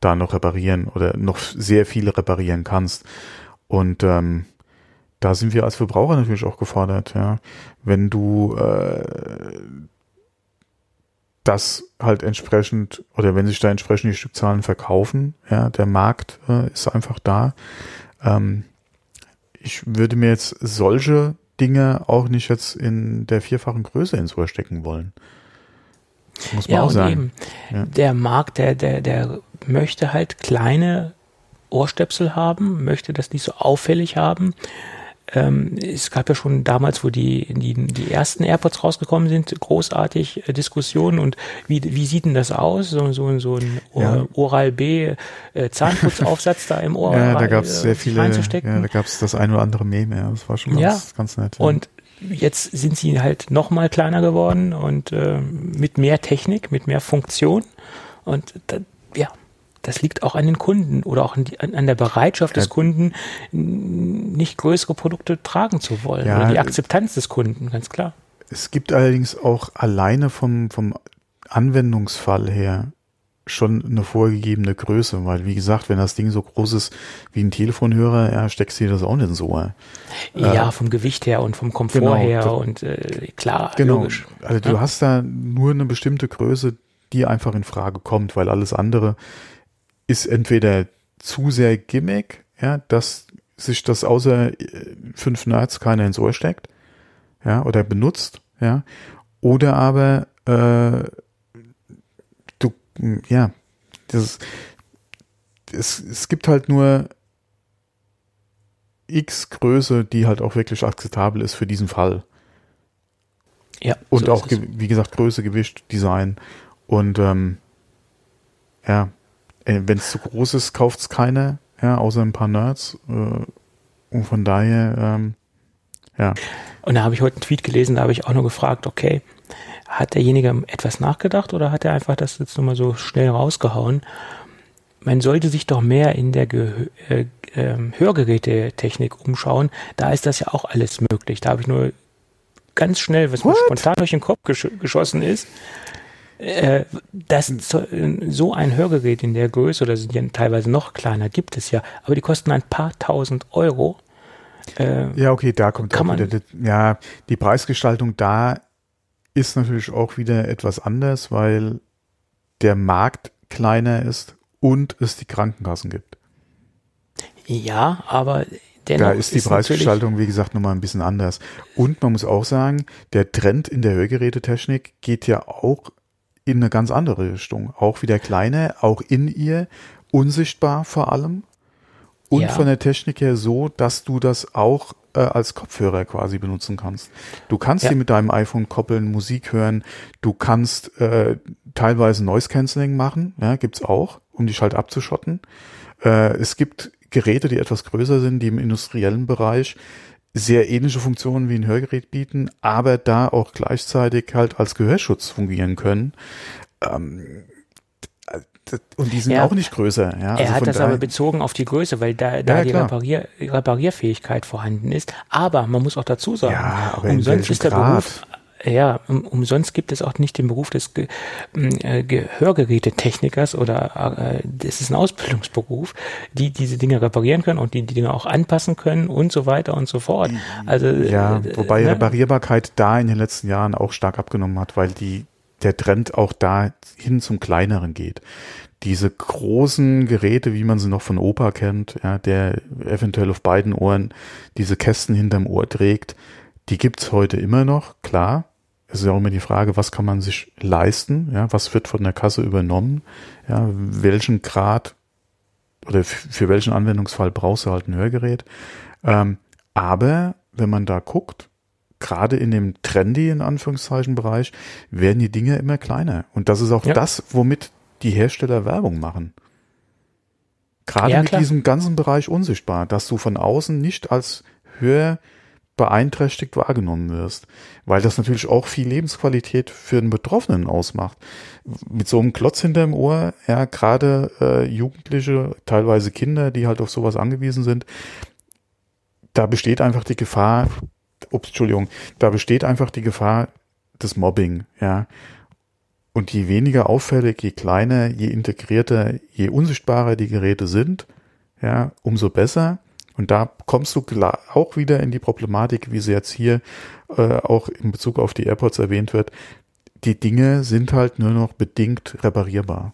da noch reparieren oder noch sehr viele reparieren kannst. Und ähm, da sind wir als Verbraucher natürlich auch gefordert, ja. Wenn du äh, das halt entsprechend oder wenn sich da entsprechend die Stückzahlen verkaufen, ja, der Markt äh, ist einfach da. Ähm, ich würde mir jetzt solche Dinge auch nicht jetzt in der vierfachen Größe ins Ohr stecken wollen. Muss man ja, auch sagen. Ja. Der Markt, der, der, der möchte halt kleine Ohrstöpsel haben, möchte das nicht so auffällig haben ähm, es gab ja schon damals, wo die, die, die ersten AirPods rausgekommen sind, großartig äh, Diskussionen und wie, wie sieht denn das aus? So, so, so ein ja. Oral-B äh, Zahnputzaufsatz da im Ohr ja, da gab es sehr viele, ja, da gab es das ein oder andere Meme, ja, das war schon ganz, ja. ganz nett. Ja. Und jetzt sind sie halt noch mal kleiner geworden und äh, mit mehr Technik, mit mehr Funktion. Und da, ja, das liegt auch an den Kunden oder auch an, die, an, der Bereitschaft des Kunden, nicht größere Produkte tragen zu wollen. Ja, oder die Akzeptanz des Kunden, ganz klar. Es gibt allerdings auch alleine vom, vom Anwendungsfall her schon eine vorgegebene Größe, weil wie gesagt, wenn das Ding so groß ist wie ein Telefonhörer, ja, steckst du dir das auch nicht so. Äh, ja, vom Gewicht her und vom Komfort genau, her und äh, klar, genau. logisch. Also du ja? hast da nur eine bestimmte Größe, die einfach in Frage kommt, weil alles andere ist entweder zu sehr Gimmick, ja, dass sich das außer äh, fünf Nerds keiner ins Ohr steckt, ja, oder benutzt, ja, oder aber äh, du, ja, das, es, es gibt halt nur X Größe, die halt auch wirklich akzeptabel ist für diesen Fall. Ja. Und so auch, wie gesagt, Größe, Gewicht, Design. Und ähm, ja, äh, wenn es zu groß ist, kauft es keiner, ja, außer ein paar Nerds. Äh, und von daher, ähm, ja. Und da habe ich heute einen Tweet gelesen, da habe ich auch nur gefragt, okay, hat derjenige etwas nachgedacht oder hat er einfach das jetzt nur mal so schnell rausgehauen? Man sollte sich doch mehr in der Gehö äh, äh, Hörgerätetechnik umschauen. Da ist das ja auch alles möglich. Da habe ich nur ganz schnell, was What? mir spontan durch den Kopf gesch geschossen ist, äh, das, so ein Hörgerät in der Größe, oder sind ja teilweise noch kleiner, gibt es ja, aber die kosten ein paar tausend Euro. Äh, ja, okay, da kommt auch wieder, ja, die Preisgestaltung da ist natürlich auch wieder etwas anders, weil der Markt kleiner ist und es die Krankenkassen gibt. Ja, aber dennoch da ist die ist Preisgestaltung, wie gesagt, nochmal ein bisschen anders. Und man muss auch sagen, der Trend in der Hörgerätetechnik geht ja auch in eine ganz andere Richtung. Auch wieder kleine, auch in ihr, unsichtbar vor allem. Und ja. von der Technik her so, dass du das auch äh, als Kopfhörer quasi benutzen kannst. Du kannst ja. sie mit deinem iPhone koppeln, Musik hören, du kannst äh, teilweise Noise Cancelling machen, ja, gibt's auch, um dich halt abzuschotten. Äh, es gibt Geräte, die etwas größer sind, die im industriellen Bereich sehr ähnliche Funktionen wie ein Hörgerät bieten, aber da auch gleichzeitig halt als Gehörschutz fungieren können. Ähm, und die sind ja, auch nicht größer. Ja, er also hat das aber bezogen auf die Größe, weil da, da ja, die Reparier, Reparierfähigkeit vorhanden ist. Aber man muss auch dazu sagen, ja, umsonst ist der Grad? Beruf ja, um, umsonst gibt es auch nicht den Beruf des Ge äh, Gehörgerätetechnikers oder äh, das ist ein Ausbildungsberuf, die diese Dinge reparieren können und die die Dinge auch anpassen können und so weiter und so fort. Also ja, äh, wobei ne? Reparierbarkeit da in den letzten Jahren auch stark abgenommen hat, weil die der Trend auch da hin zum kleineren geht. Diese großen Geräte, wie man sie noch von Opa kennt, ja, der eventuell auf beiden Ohren diese Kästen hinterm Ohr trägt, die gibt's heute immer noch, klar. Es ist ja auch immer die Frage, was kann man sich leisten? Ja, was wird von der Kasse übernommen? Ja, welchen Grad oder für welchen Anwendungsfall brauchst du halt ein Hörgerät? Ähm, aber wenn man da guckt, gerade in dem trendy in Anführungszeichen Bereich werden die Dinge immer kleiner und das ist auch ja. das, womit die Hersteller Werbung machen. Gerade ja, mit diesem ganzen Bereich unsichtbar, dass du von außen nicht als Hör beeinträchtigt wahrgenommen wirst, weil das natürlich auch viel Lebensqualität für den Betroffenen ausmacht. Mit so einem Klotz hinterm Ohr, ja, gerade äh, Jugendliche, teilweise Kinder, die halt auf sowas angewiesen sind, da besteht einfach die Gefahr, ups, Entschuldigung, da besteht einfach die Gefahr des Mobbing, ja. Und je weniger auffällig, je kleiner, je integrierter, je unsichtbarer die Geräte sind, ja, umso besser. Und da kommst du auch wieder in die Problematik, wie sie jetzt hier äh, auch in Bezug auf die AirPods erwähnt wird. Die Dinge sind halt nur noch bedingt reparierbar.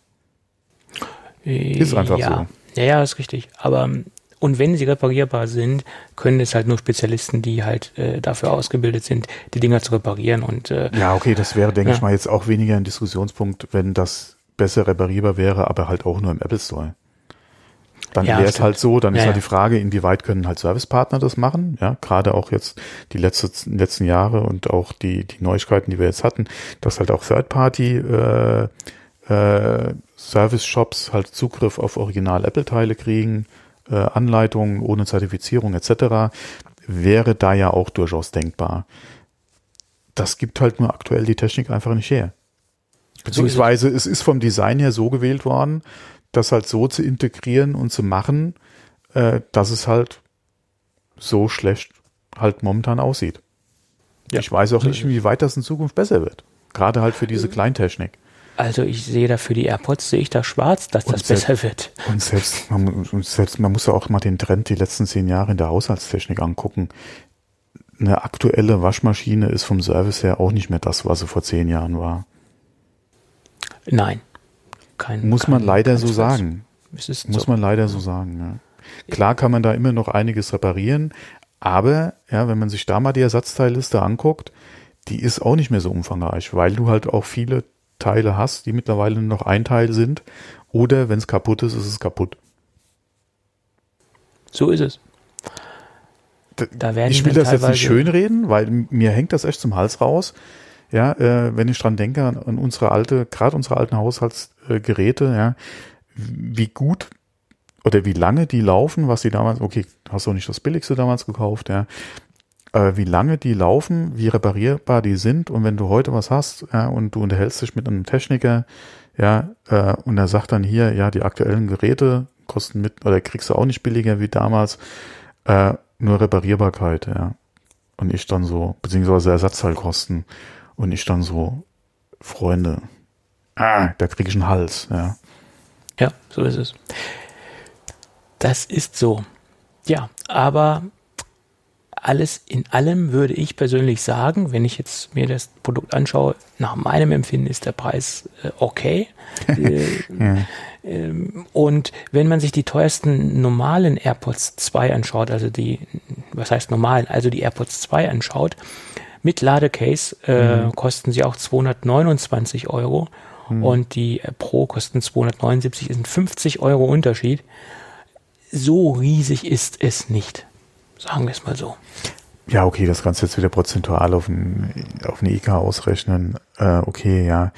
Ist einfach ja. so. Ja, ja, ist richtig. Aber und wenn sie reparierbar sind, können es halt nur Spezialisten, die halt äh, dafür ausgebildet sind, die Dinger zu reparieren. Und äh, ja, okay, das wäre, denke ja. ich mal, jetzt auch weniger ein Diskussionspunkt, wenn das besser reparierbar wäre, aber halt auch nur im Apple Store dann ja, wäre es halt so, dann ja, ist halt die Frage, inwieweit können halt Servicepartner das machen, ja, gerade auch jetzt die letzte, letzten Jahre und auch die, die Neuigkeiten, die wir jetzt hatten, dass halt auch Third-Party äh, äh, Service-Shops halt Zugriff auf Original-Apple-Teile kriegen, äh, Anleitungen ohne Zertifizierung etc. wäre da ja auch durchaus denkbar. Das gibt halt nur aktuell die Technik einfach nicht her. Beziehungsweise es ist vom Design her so gewählt worden, das halt so zu integrieren und zu machen, äh, dass es halt so schlecht halt momentan aussieht. Ja. Ich weiß auch nicht, wie weit das in Zukunft besser wird. Gerade halt für diese Kleintechnik. Also ich sehe da für die AirPods, sehe ich da schwarz, dass und das selbst, besser wird. Und selbst man, selbst, man muss ja auch mal den Trend die letzten zehn Jahre in der Haushaltstechnik angucken. Eine aktuelle Waschmaschine ist vom Service her auch nicht mehr das, was sie vor zehn Jahren war. Nein. Kein, muss kein, man leider so sagen. muss so. man leider so sagen. Ja. Klar kann man da immer noch einiges reparieren, aber ja, wenn man sich da mal die Ersatzteilliste anguckt, die ist auch nicht mehr so umfangreich, weil du halt auch viele Teile hast, die mittlerweile nur noch ein Teil sind. Oder wenn es kaputt ist, ist es kaputt. So ist es. Da werden ich will das jetzt nicht schönreden, weil mir hängt das echt zum Hals raus. Ja, äh, wenn ich dran denke an, unsere alte, gerade unsere alten Haushaltsgeräte, ja, wie gut oder wie lange die laufen, was sie damals, okay, hast du nicht das billigste damals gekauft, ja, wie lange die laufen, wie reparierbar die sind und wenn du heute was hast ja, und du unterhältst dich mit einem Techniker, ja, äh, und er sagt dann hier, ja, die aktuellen Geräte kosten mit, oder kriegst du auch nicht billiger wie damals, äh, nur Reparierbarkeit, ja. Und ich dann so, beziehungsweise Ersatzteilkosten. Und ich dann so, Freunde, ah, da krieg ich einen Hals, ja. Ja, so ist es. Das ist so. Ja, aber alles in allem würde ich persönlich sagen, wenn ich jetzt mir das Produkt anschaue, nach meinem Empfinden ist der Preis äh, okay. <laughs> äh, ja. ähm, und wenn man sich die teuersten normalen AirPods 2 anschaut, also die, was heißt normalen, also die AirPods 2 anschaut, mit Ladecase äh, mhm. kosten sie auch 229 Euro mhm. und die Pro kosten 279, ist ein 50 Euro Unterschied. So riesig ist es nicht. Sagen wir es mal so. Ja, okay, das kannst du jetzt wieder prozentual auf, ein, auf eine IK ausrechnen. Äh, okay, ja.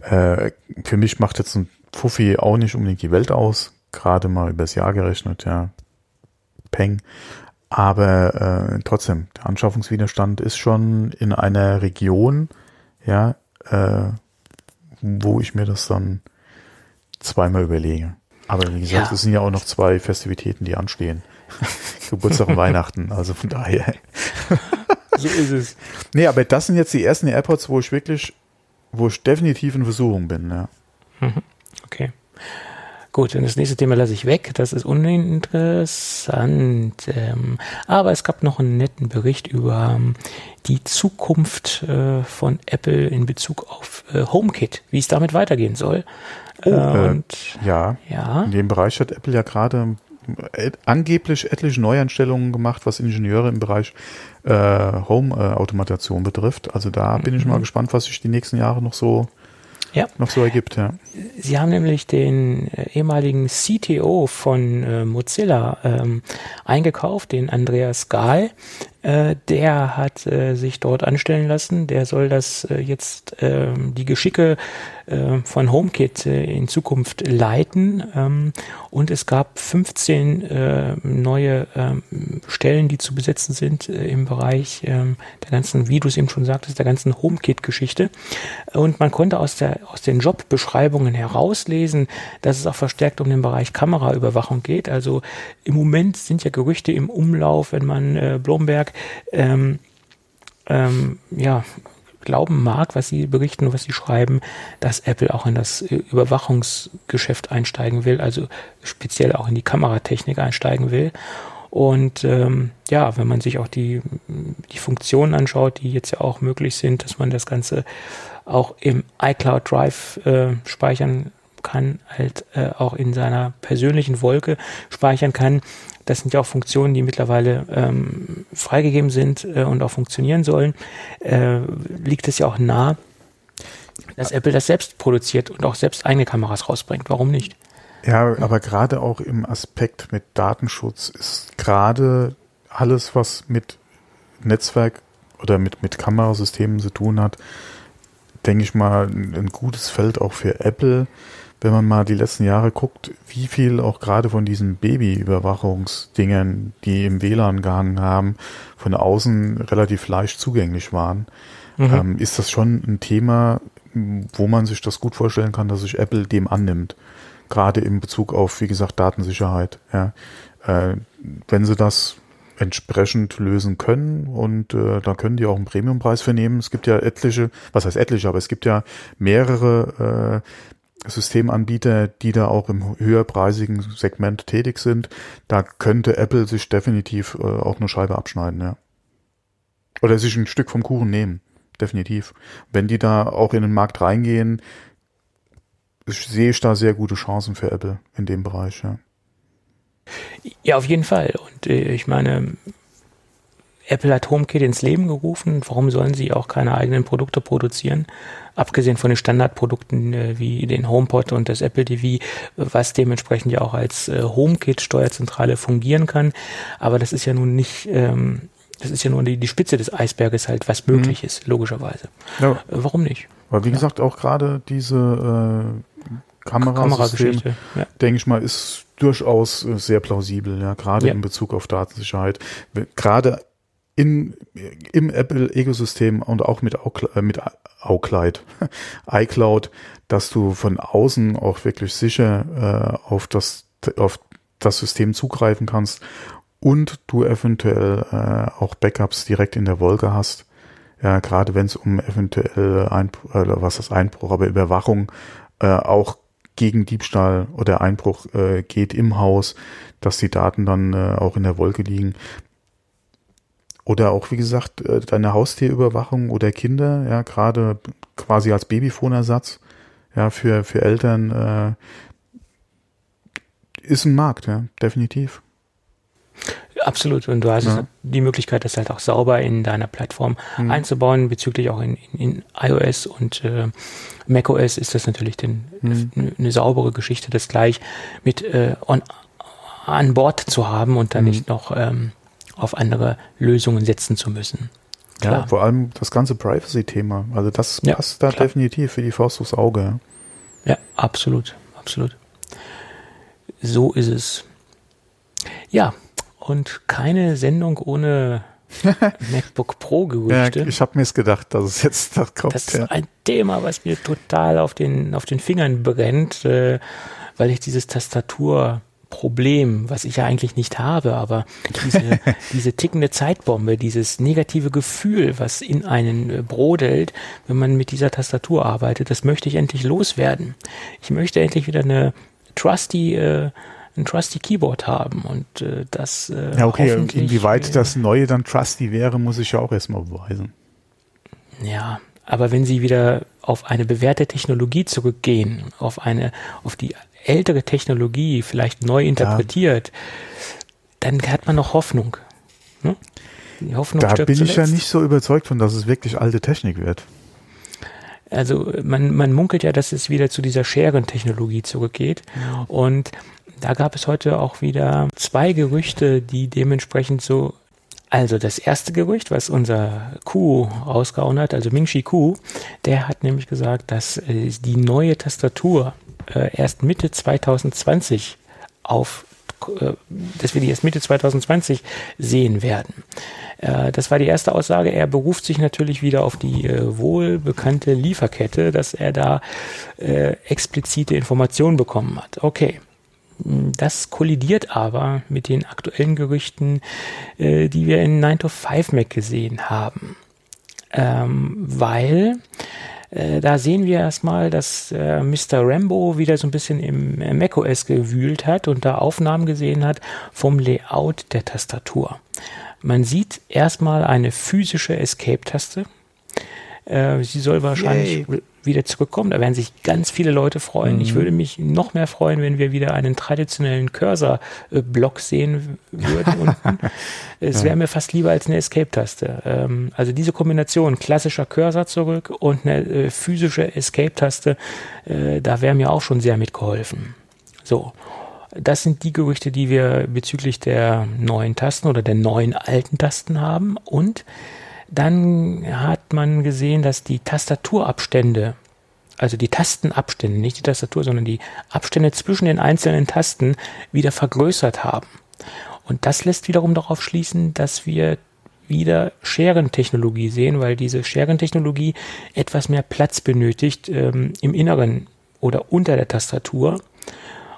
Äh, für mich macht jetzt ein Fuffi auch nicht unbedingt die Welt aus. Gerade mal übers Jahr gerechnet, ja. Peng. Aber äh, trotzdem, der Anschaffungswiderstand ist schon in einer Region, ja, äh, wo ich mir das dann zweimal überlege. Aber wie gesagt, ja. es sind ja auch noch zwei Festivitäten, die anstehen. <laughs> Geburtstag und Weihnachten, also von daher. <laughs> so ist es. Nee, aber das sind jetzt die ersten AirPods, wo ich wirklich, wo ich definitiv in Versuchung bin, ja. Mhm. Okay. Gut, und das nächste Thema lasse ich weg. Das ist uninteressant. Ähm, aber es gab noch einen netten Bericht über ähm, die Zukunft äh, von Apple in Bezug auf äh, HomeKit, wie es damit weitergehen soll. Oh, äh, und, ja, ja, in dem Bereich hat Apple ja gerade angeblich etliche Neueinstellungen gemacht, was Ingenieure im Bereich äh, Home-Automation betrifft. Also da bin ich mal mhm. gespannt, was sich die nächsten Jahre noch so ja. noch so ergibt. Ja. Sie haben nämlich den äh, ehemaligen CTO von äh, Mozilla ähm, eingekauft, den Andreas Gahl. Äh, der hat äh, sich dort anstellen lassen. Der soll das äh, jetzt ähm, die Geschicke äh, von HomeKit in Zukunft leiten. Ähm, und es gab 15 neue ähm, Stellen, die zu besetzen sind im Bereich ähm, der ganzen, wie du es eben schon sagtest, der ganzen HomeKit-Geschichte. Und man konnte aus, der, aus den Jobbeschreibungen herauslesen, dass es auch verstärkt um den Bereich Kameraüberwachung geht. Also im Moment sind ja Gerüchte im Umlauf, wenn man äh, Blomberg ähm, ähm, ja, glauben mag, was sie berichten und was sie schreiben, dass Apple auch in das äh, Überwachungsgeschäft einsteigen will, also speziell auch in die Kameratechnik einsteigen will. Und ähm, ja, wenn man sich auch die, die Funktionen anschaut, die jetzt ja auch möglich sind, dass man das Ganze auch im iCloud Drive äh, speichern kann, halt äh, auch in seiner persönlichen Wolke speichern kann, das sind ja auch Funktionen, die mittlerweile ähm, freigegeben sind äh, und auch funktionieren sollen. Äh, liegt es ja auch nah, dass Apple das selbst produziert und auch selbst eigene Kameras rausbringt. Warum nicht? Ja, aber gerade auch im Aspekt mit Datenschutz ist gerade alles, was mit Netzwerk oder mit, mit Kamerasystemen zu tun hat, denke ich mal, ein gutes Feld auch für Apple, wenn man mal die letzten Jahre guckt, wie viel auch gerade von diesen Babyüberwachungsdingen, die im WLAN gehangen haben, von außen relativ leicht zugänglich waren, mhm. ähm, ist das schon ein Thema, wo man sich das gut vorstellen kann, dass sich Apple dem annimmt. Gerade in Bezug auf, wie gesagt, Datensicherheit. Ja. Äh, wenn sie das entsprechend lösen können und äh, da können die auch einen Premiumpreis für nehmen. Es gibt ja etliche, was heißt etliche, aber es gibt ja mehrere äh, Systemanbieter, die da auch im höherpreisigen Segment tätig sind. Da könnte Apple sich definitiv äh, auch eine Scheibe abschneiden, ja. Oder sich ein Stück vom Kuchen nehmen. Definitiv. Wenn die da auch in den Markt reingehen, sehe ich da sehr gute Chancen für Apple in dem Bereich, ja. Ja, auf jeden Fall. Und äh, ich meine, Apple hat HomeKit ins Leben gerufen. Warum sollen sie auch keine eigenen Produkte produzieren? Abgesehen von den Standardprodukten äh, wie den HomePod und das Apple TV, was dementsprechend ja auch als äh, HomeKit-Steuerzentrale fungieren kann. Aber das ist ja nun nicht, ähm, das ist ja nur die, die Spitze des Eisberges halt, was möglich mhm. ist, logischerweise. Ja. Äh, warum nicht? Aber wie ja. gesagt, auch gerade diese äh, Kamerasystem, ja. denke ich mal, ist durchaus äh, sehr plausibel, ja, gerade ja. in Bezug auf Datensicherheit. Gerade in, im Apple-Ökosystem und auch mit, äh, mit iCloud, iCloud, dass du von außen auch wirklich sicher äh, auf das auf das System zugreifen kannst und du eventuell äh, auch Backups direkt in der Wolke hast. Ja, gerade wenn es um eventuell Einbruch, äh, was das Einbruch, aber Überwachung äh, auch gegen Diebstahl oder Einbruch äh, geht im Haus, dass die Daten dann äh, auch in der Wolke liegen. Oder auch, wie gesagt, äh, deine Haustierüberwachung oder Kinder, ja, gerade quasi als Babyfonersatz, ja, für, für Eltern, äh, ist ein Markt, ja, definitiv. Absolut. Und du hast ja. die Möglichkeit, das halt auch sauber in deiner Plattform mhm. einzubauen, bezüglich auch in, in, in iOS und äh, macOS ist das natürlich den, mhm. eine, eine saubere Geschichte, das gleich mit äh, on, an Bord zu haben und dann mhm. nicht noch ähm, auf andere Lösungen setzen zu müssen. Klar. Ja, vor allem das ganze Privacy-Thema. Also das ja, passt da klar. definitiv für die Faust aufs Auge. Ja, absolut, absolut. So ist es. Ja, und keine Sendung ohne <laughs> MacBook Pro Gerüchte. Ja, ich habe mir es gedacht, dass es jetzt da kommt. Das ist ja. ein Thema, was mir total auf den auf den Fingern brennt, äh, weil ich dieses Tastaturproblem, was ich ja eigentlich nicht habe, aber diese, <laughs> diese tickende Zeitbombe, dieses negative Gefühl, was in einen äh, brodelt, wenn man mit dieser Tastatur arbeitet, das möchte ich endlich loswerden. Ich möchte endlich wieder eine trusty äh, ein Trusty Keyboard haben und äh, das äh, Ja, okay, inwieweit äh, das neue dann Trusty wäre, muss ich ja auch erstmal beweisen. Ja, aber wenn sie wieder auf eine bewährte Technologie zurückgehen, auf eine, auf die ältere Technologie vielleicht neu interpretiert, ja. dann hat man noch Hoffnung. Hm? Die Hoffnung da bin zuletzt. ich ja nicht so überzeugt von, dass es wirklich alte Technik wird. Also man, man munkelt ja, dass es wieder zu dieser Scherentechnologie zurückgeht. Und da gab es heute auch wieder zwei Gerüchte, die dementsprechend so also das erste Gerücht, was unser Ku rausgehauen hat, also Mingxi Ku, der hat nämlich gesagt, dass äh, die neue Tastatur äh, erst Mitte 2020 auf, äh, dass wir die erst Mitte 2020 sehen werden. Äh, das war die erste Aussage. Er beruft sich natürlich wieder auf die äh, wohlbekannte Lieferkette, dass er da äh, explizite Informationen bekommen hat. Okay. Das kollidiert aber mit den aktuellen Gerüchten, äh, die wir in 9 to 5 Mac gesehen haben. Ähm, weil äh, da sehen wir erstmal, dass äh, Mr. Rambo wieder so ein bisschen im macOS gewühlt hat und da Aufnahmen gesehen hat vom Layout der Tastatur. Man sieht erstmal eine physische Escape-Taste. Äh, sie soll wahrscheinlich Yay wieder zurückkommen. Da werden sich ganz viele Leute freuen. Mhm. Ich würde mich noch mehr freuen, wenn wir wieder einen traditionellen Cursor-Block sehen würden unten. <laughs> es wäre mir fast lieber als eine Escape-Taste. Ähm, also diese Kombination klassischer Cursor zurück und eine äh, physische Escape-Taste, äh, da wäre mir auch schon sehr mitgeholfen. So. Das sind die Gerüchte, die wir bezüglich der neuen Tasten oder der neuen alten Tasten haben. Und dann hat man gesehen, dass die Tastaturabstände also die Tastenabstände, nicht die Tastatur, sondern die Abstände zwischen den einzelnen Tasten wieder vergrößert haben. Und das lässt wiederum darauf schließen, dass wir wieder Scherentechnologie sehen, weil diese Scherentechnologie etwas mehr Platz benötigt ähm, im Inneren oder unter der Tastatur.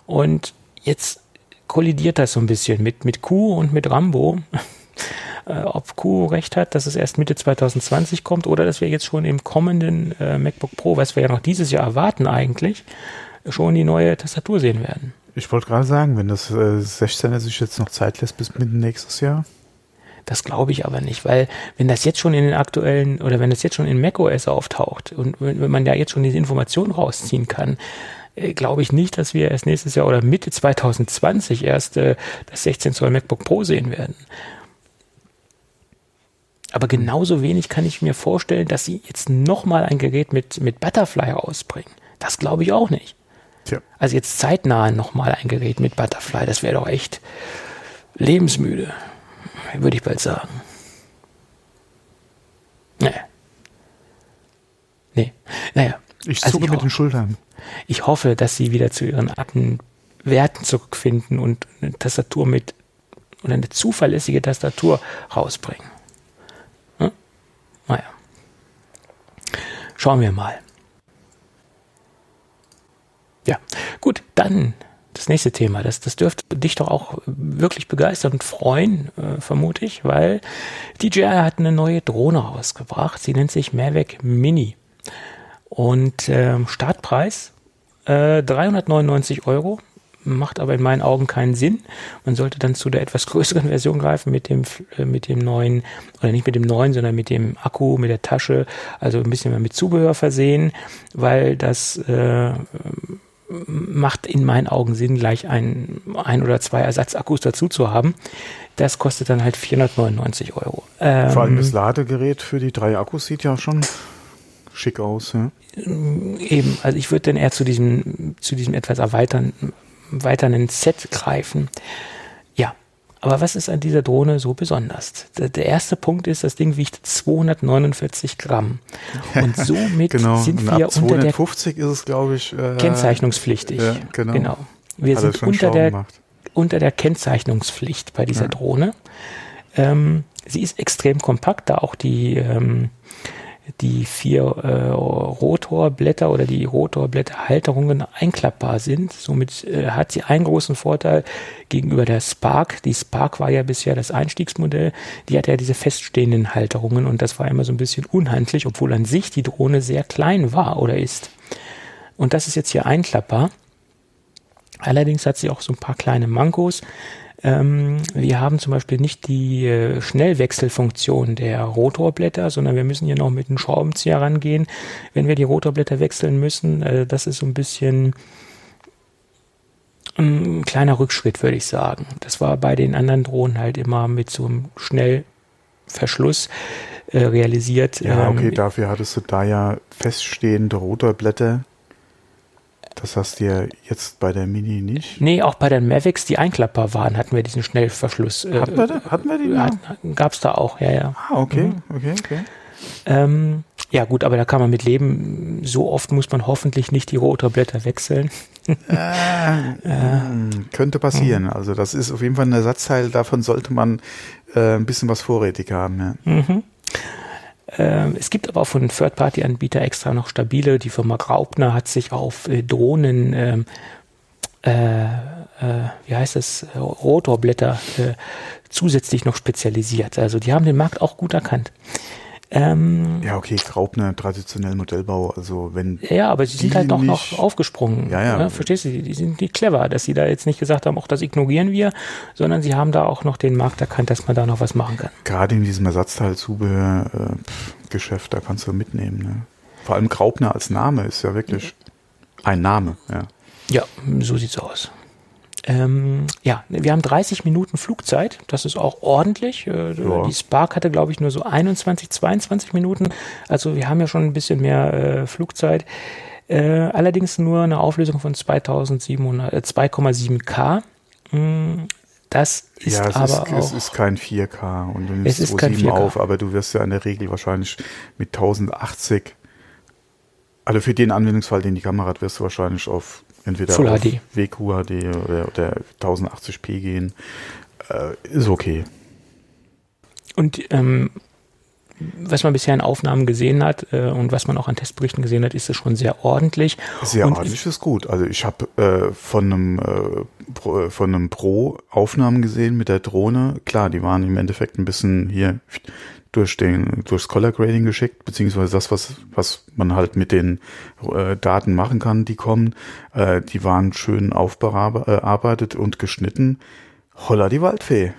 Und jetzt kollidiert das so ein bisschen mit, mit Q und mit Rambo. Äh, ob Q recht hat, dass es erst Mitte 2020 kommt oder dass wir jetzt schon im kommenden äh, MacBook Pro, was wir ja noch dieses Jahr erwarten eigentlich, schon die neue Tastatur sehen werden. Ich wollte gerade sagen, wenn das äh, 16er sich jetzt noch Zeit lässt bis Mitte nächstes Jahr. Das glaube ich aber nicht, weil wenn das jetzt schon in den aktuellen oder wenn das jetzt schon in macOS auftaucht und wenn, wenn man ja jetzt schon diese Informationen rausziehen kann, äh, glaube ich nicht, dass wir erst nächstes Jahr oder Mitte 2020 erst äh, das 16 Zoll MacBook Pro sehen werden. Aber genauso wenig kann ich mir vorstellen, dass sie jetzt nochmal ein Gerät mit, mit Butterfly rausbringen. Das glaube ich auch nicht. Tja. Also jetzt zeitnah nochmal ein Gerät mit Butterfly, das wäre doch echt lebensmüde, würde ich bald sagen. Nee. Nee. Naja. Ich also zucke ich mit den Schultern. Ich hoffe, dass sie wieder zu ihren alten Werten zurückfinden und eine Tastatur mit oder eine zuverlässige Tastatur rausbringen. Hm? Naja. Schauen wir mal. Ja, gut, dann das nächste Thema. Das, das dürfte dich doch auch wirklich begeistern und freuen, äh, vermute ich, weil DJI hat eine neue Drohne rausgebracht. Sie nennt sich Mavic Mini. Und äh, Startpreis äh, 399 Euro macht aber in meinen Augen keinen Sinn. Man sollte dann zu der etwas <laughs> größeren Version greifen mit dem, äh, mit dem neuen, oder nicht mit dem neuen, sondern mit dem Akku, mit der Tasche, also ein bisschen mehr mit Zubehör versehen, weil das äh, macht in meinen Augen Sinn, gleich ein, ein oder zwei Ersatzakkus dazu zu haben. Das kostet dann halt 499 Euro. Ähm, Vor allem das Ladegerät für die drei Akkus sieht ja schon schick aus. Ja? Eben, also ich würde dann eher zu diesem, zu diesem etwas erweitern, erweiternden Set greifen. Aber was ist an dieser Drohne so besonders? Der, erste Punkt ist, das Ding wiegt 249 Gramm. <laughs> Und somit genau. sind wir unter der ist es, glaube ich, äh, kennzeichnungspflichtig. Ja, genau. genau. Wir Hat sind unter der, unter der Kennzeichnungspflicht bei dieser ja. Drohne. Ähm, sie ist extrem kompakt, da auch die ähm, die vier äh, Rotorblätter oder die Rotorblätterhalterungen einklappbar sind. Somit äh, hat sie einen großen Vorteil gegenüber der Spark. Die Spark war ja bisher das Einstiegsmodell. Die hatte ja diese feststehenden Halterungen und das war immer so ein bisschen unhandlich, obwohl an sich die Drohne sehr klein war oder ist. Und das ist jetzt hier einklappbar. Allerdings hat sie auch so ein paar kleine Mankos. Ähm, wir haben zum Beispiel nicht die äh, Schnellwechselfunktion der Rotorblätter, sondern wir müssen hier noch mit einem Schraubenzieher rangehen, wenn wir die Rotorblätter wechseln müssen. Äh, das ist so ein bisschen ein kleiner Rückschritt, würde ich sagen. Das war bei den anderen Drohnen halt immer mit so einem Schnellverschluss äh, realisiert. Ja, okay, ähm, dafür hattest du da ja feststehende Rotorblätter das hast du ja jetzt bei der Mini nicht? Nee, auch bei den Mavics, die einklappbar waren, hatten wir diesen Schnellverschluss. Äh, hatten wir, da, hatten wir die? Ja, Gab es da auch, ja, ja. Ah, okay, mhm. okay, okay. Ähm, ja gut, aber da kann man mit leben. So oft muss man hoffentlich nicht die rote Blätter wechseln. äh, <laughs> äh, könnte passieren. Mhm. Also das ist auf jeden Fall ein Ersatzteil. Davon sollte man äh, ein bisschen was vorrätig haben. Ja. Mhm. Ähm, es gibt aber auch von Third-Party-Anbieter extra noch stabile. Die Firma Graupner hat sich auf äh, Drohnen, ähm, äh, äh, wie heißt es, Rotorblätter äh, zusätzlich noch spezialisiert. Also die haben den Markt auch gut erkannt. Ähm, ja, okay, Graupner, traditionell Modellbau, also wenn. Ja, aber sie sind halt doch noch aufgesprungen. Ja, ja. Ne? Verstehst du? Die sind nicht clever, dass sie da jetzt nicht gesagt haben, auch das ignorieren wir, sondern sie haben da auch noch den Markt erkannt, dass man da noch was machen kann. Gerade in diesem Ersatzteil-Zubehör-Geschäft, da kannst du mitnehmen. Ne? Vor allem Graupner als Name ist ja wirklich ein Name, ja. Ja, so sieht's aus. Ähm, ja, wir haben 30 Minuten Flugzeit. Das ist auch ordentlich. Äh, ja. Die Spark hatte, glaube ich, nur so 21, 22 Minuten. Also wir haben ja schon ein bisschen mehr äh, Flugzeit. Äh, allerdings nur eine Auflösung von 2700, äh, 2,7K. Mm, das ist ja, es aber ist, auch, es ist kein 4K und du nimmst es ist kein 4K. auf, aber du wirst ja in der Regel wahrscheinlich mit 1080 Also für den Anwendungsfall, den die Kamera hat, wirst du wahrscheinlich auf entweder Full auf HD. WQHD oder, oder 1080p gehen. Äh, ist okay. Und ähm, was man bisher in Aufnahmen gesehen hat äh, und was man auch an Testberichten gesehen hat, ist es schon sehr ordentlich. Sehr und ordentlich ist gut. Also ich habe äh, von einem äh, Pro, äh, von einem Pro Aufnahmen gesehen mit der Drohne. Klar, die waren im Endeffekt ein bisschen hier durch den durchs Color Grading geschickt, beziehungsweise das, was was man halt mit den äh, Daten machen kann, die kommen. Äh, die waren schön aufbearbeitet und geschnitten. Holla die Waldfee.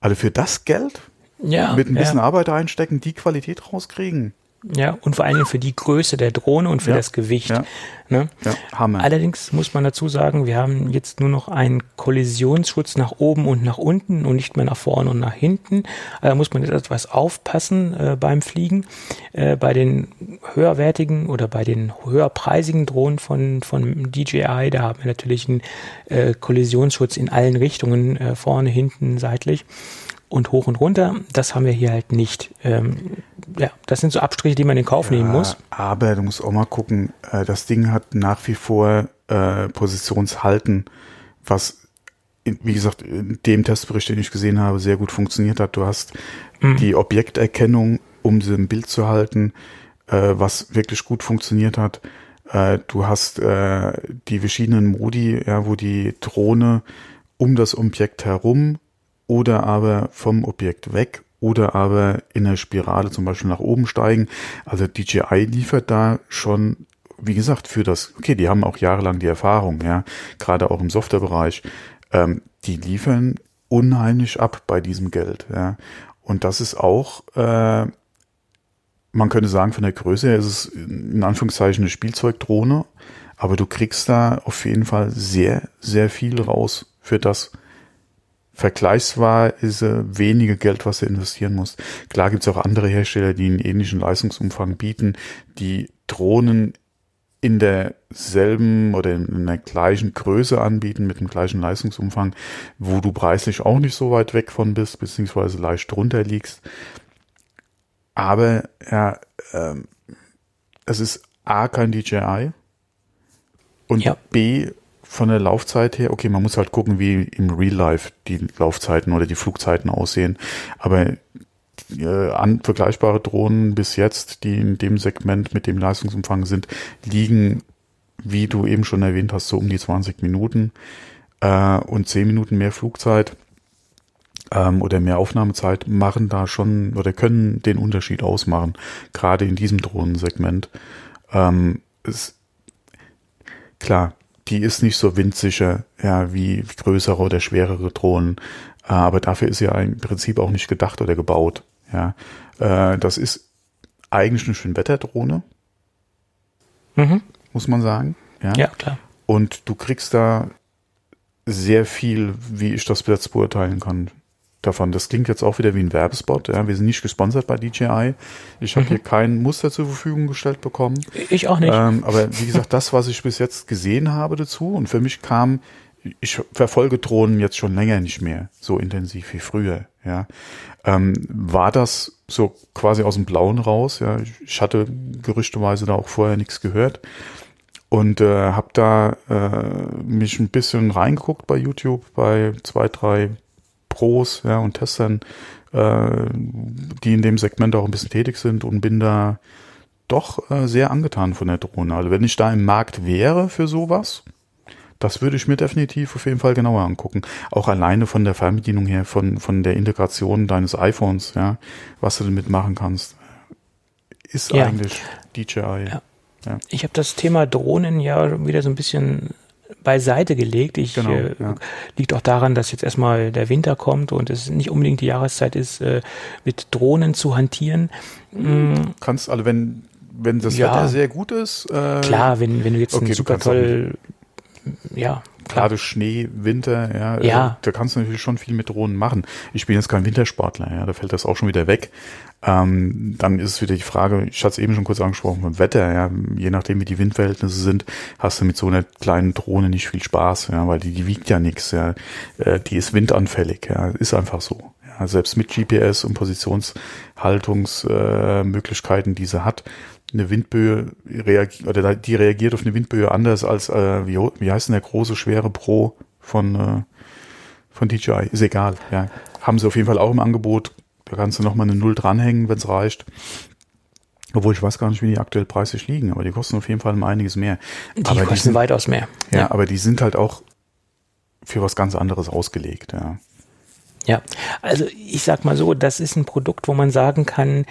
Also für das Geld ja, mit ein bisschen ja. Arbeit einstecken, die Qualität rauskriegen. Ja, und vor allen Dingen für die Größe der Drohne und für Ja, das Gewicht. ja. Ne? Ja, Hammer. Allerdings muss man dazu sagen, wir haben jetzt nur noch einen Kollisionsschutz nach oben und nach unten und nicht mehr nach vorne und nach hinten. Da muss man jetzt etwas aufpassen äh, beim Fliegen. Äh, bei den höherwertigen oder bei den höherpreisigen Drohnen von, von DJI, da haben wir natürlich einen äh, Kollisionsschutz in allen Richtungen, äh, vorne, hinten, seitlich und hoch und runter. Das haben wir hier halt nicht. Ähm, ja, das sind so Abstriche, die man in Kauf nehmen muss. Aber du musst auch mal gucken, äh, das Ding hat nach wie vor äh, Positionshalten, was, wie gesagt, in dem Testbericht, den ich gesehen habe, sehr gut funktioniert hat. Du hast die Objekterkennung, um sie im Bild zu halten, äh, was wirklich gut funktioniert hat. Äh, du hast äh, die verschiedenen Modi, ja, wo die Drohne um das Objekt herum oder aber vom Objekt weg oder aber in der Spirale zum Beispiel nach oben steigen. Also DJI liefert da schon, wie gesagt, für das, okay, die haben auch jahrelang die Erfahrung, ja, gerade auch im Softwarebereich, ähm, die liefern unheimlich ab bei diesem Geld, ja. Und das ist auch, äh, man könnte sagen, von der Größe her ist es in Anführungszeichen eine Spielzeugdrohne, aber du kriegst da auf jeden Fall sehr, sehr viel raus für das, vergleichsweise wenige Geld, was du investieren musst. Klar gibt es auch andere Hersteller, die einen ähnlichen Leistungsumfang bieten, die Drohnen in derselben oder in der gleichen Größe anbieten, mit dem gleichen Leistungsumfang, wo du preislich auch nicht so weit weg von bist, beziehungsweise leicht drunter liegst. Aber ja, ähm, es ist A kein DJI und Ja. B von der Laufzeit her, okay, man muss halt gucken, wie im Real Life die Laufzeiten oder die Flugzeiten aussehen. Aber äh, an vergleichbare Drohnen bis jetzt, die in dem Segment mit dem Leistungsumfang sind, liegen, wie du eben schon erwähnt hast, so um die 20 Minuten äh, und 10 Minuten mehr Flugzeit ähm, oder mehr Aufnahmezeit machen da schon oder können den Unterschied ausmachen, gerade in diesem Drohnensegment. Ähm, es, klar, die ist nicht so windsicher, ja, wie größere oder schwerere Drohnen, äh, aber dafür ist sie ja im Prinzip auch nicht gedacht oder gebaut. Ja, äh, das ist eigentlich eine Schönwetterdrohne, Mhm. muss man sagen. Ja? Ja, klar. Und du kriegst da sehr viel, wie ich das jetzt beurteilen kann, davon. Das klingt jetzt auch wieder wie ein Werbespot. Ja? Wir sind nicht gesponsert bei DJI. Ich habe hier kein Muster zur Verfügung gestellt bekommen. Ich auch nicht. Ähm, aber wie gesagt, das, was ich bis jetzt gesehen habe dazu, und für mich kam, ich verfolge Drohnen jetzt schon länger nicht mehr so intensiv wie früher. Ja, ähm, war das so quasi aus dem Blauen raus? Ja, ich hatte gerüchteweise da auch vorher nichts gehört und äh, habe da äh, mich ein bisschen reingeguckt bei YouTube bei zwei, drei Pros ja, und Testern, äh, die in dem Segment auch ein bisschen tätig sind und bin da doch äh, sehr angetan von der Drohne. Also wenn ich da im Markt wäre für sowas, das würde ich mir definitiv auf jeden Fall genauer angucken. Auch alleine von der Fernbedienung her, von, von der Integration deines iPhones, ja, was du damit machen kannst, ist Ja. eigentlich DJI. Ja. Ich habe das Thema Drohnen ja wieder so ein bisschen beiseite gelegt. Ich Genau, äh, ja. liegt auch daran, dass jetzt erstmal der Winter kommt und es nicht unbedingt die Jahreszeit ist, äh, mit Drohnen zu hantieren. Mm, Kannst, also wenn, wenn das Ja. Wetter sehr gut ist, äh, klar, wenn, wenn du jetzt okay, ein du super toll, ja, klar. gerade Schnee, Winter, ja, Ja. äh, da kannst du natürlich schon viel mit Drohnen machen. Ich bin jetzt kein Wintersportler, ja, da fällt das auch schon wieder weg. Ähm, dann ist es wieder die Frage, ich hatte es eben schon kurz angesprochen, beim Wetter, ja, je nachdem wie die Windverhältnisse sind, hast du mit so einer kleinen Drohne nicht viel Spaß, ja, weil die, die wiegt ja nichts, ja, äh, die ist windanfällig, ja, ist einfach so. Ja, selbst mit GPS und Positionshaltungsmöglichkeiten, äh, die sie hat, eine Windböe reagiert, oder die reagiert auf eine Windböe anders als, äh, wie, wie heißt denn der große, schwere Pro von, äh, von DJI? Ist egal, ja. Haben sie auf jeden Fall auch im Angebot. Da kannst du nochmal eine Null dranhängen, wenn es reicht. Obwohl ich weiß gar nicht, wie die aktuell preislich liegen, aber die kosten auf jeden Fall um einiges mehr. Die aber kosten die sind, weitaus mehr. Ja, ja, aber die sind halt auch für was ganz anderes ausgelegt, ja. Ja, also ich sag mal so, das ist ein Produkt, wo man sagen kann,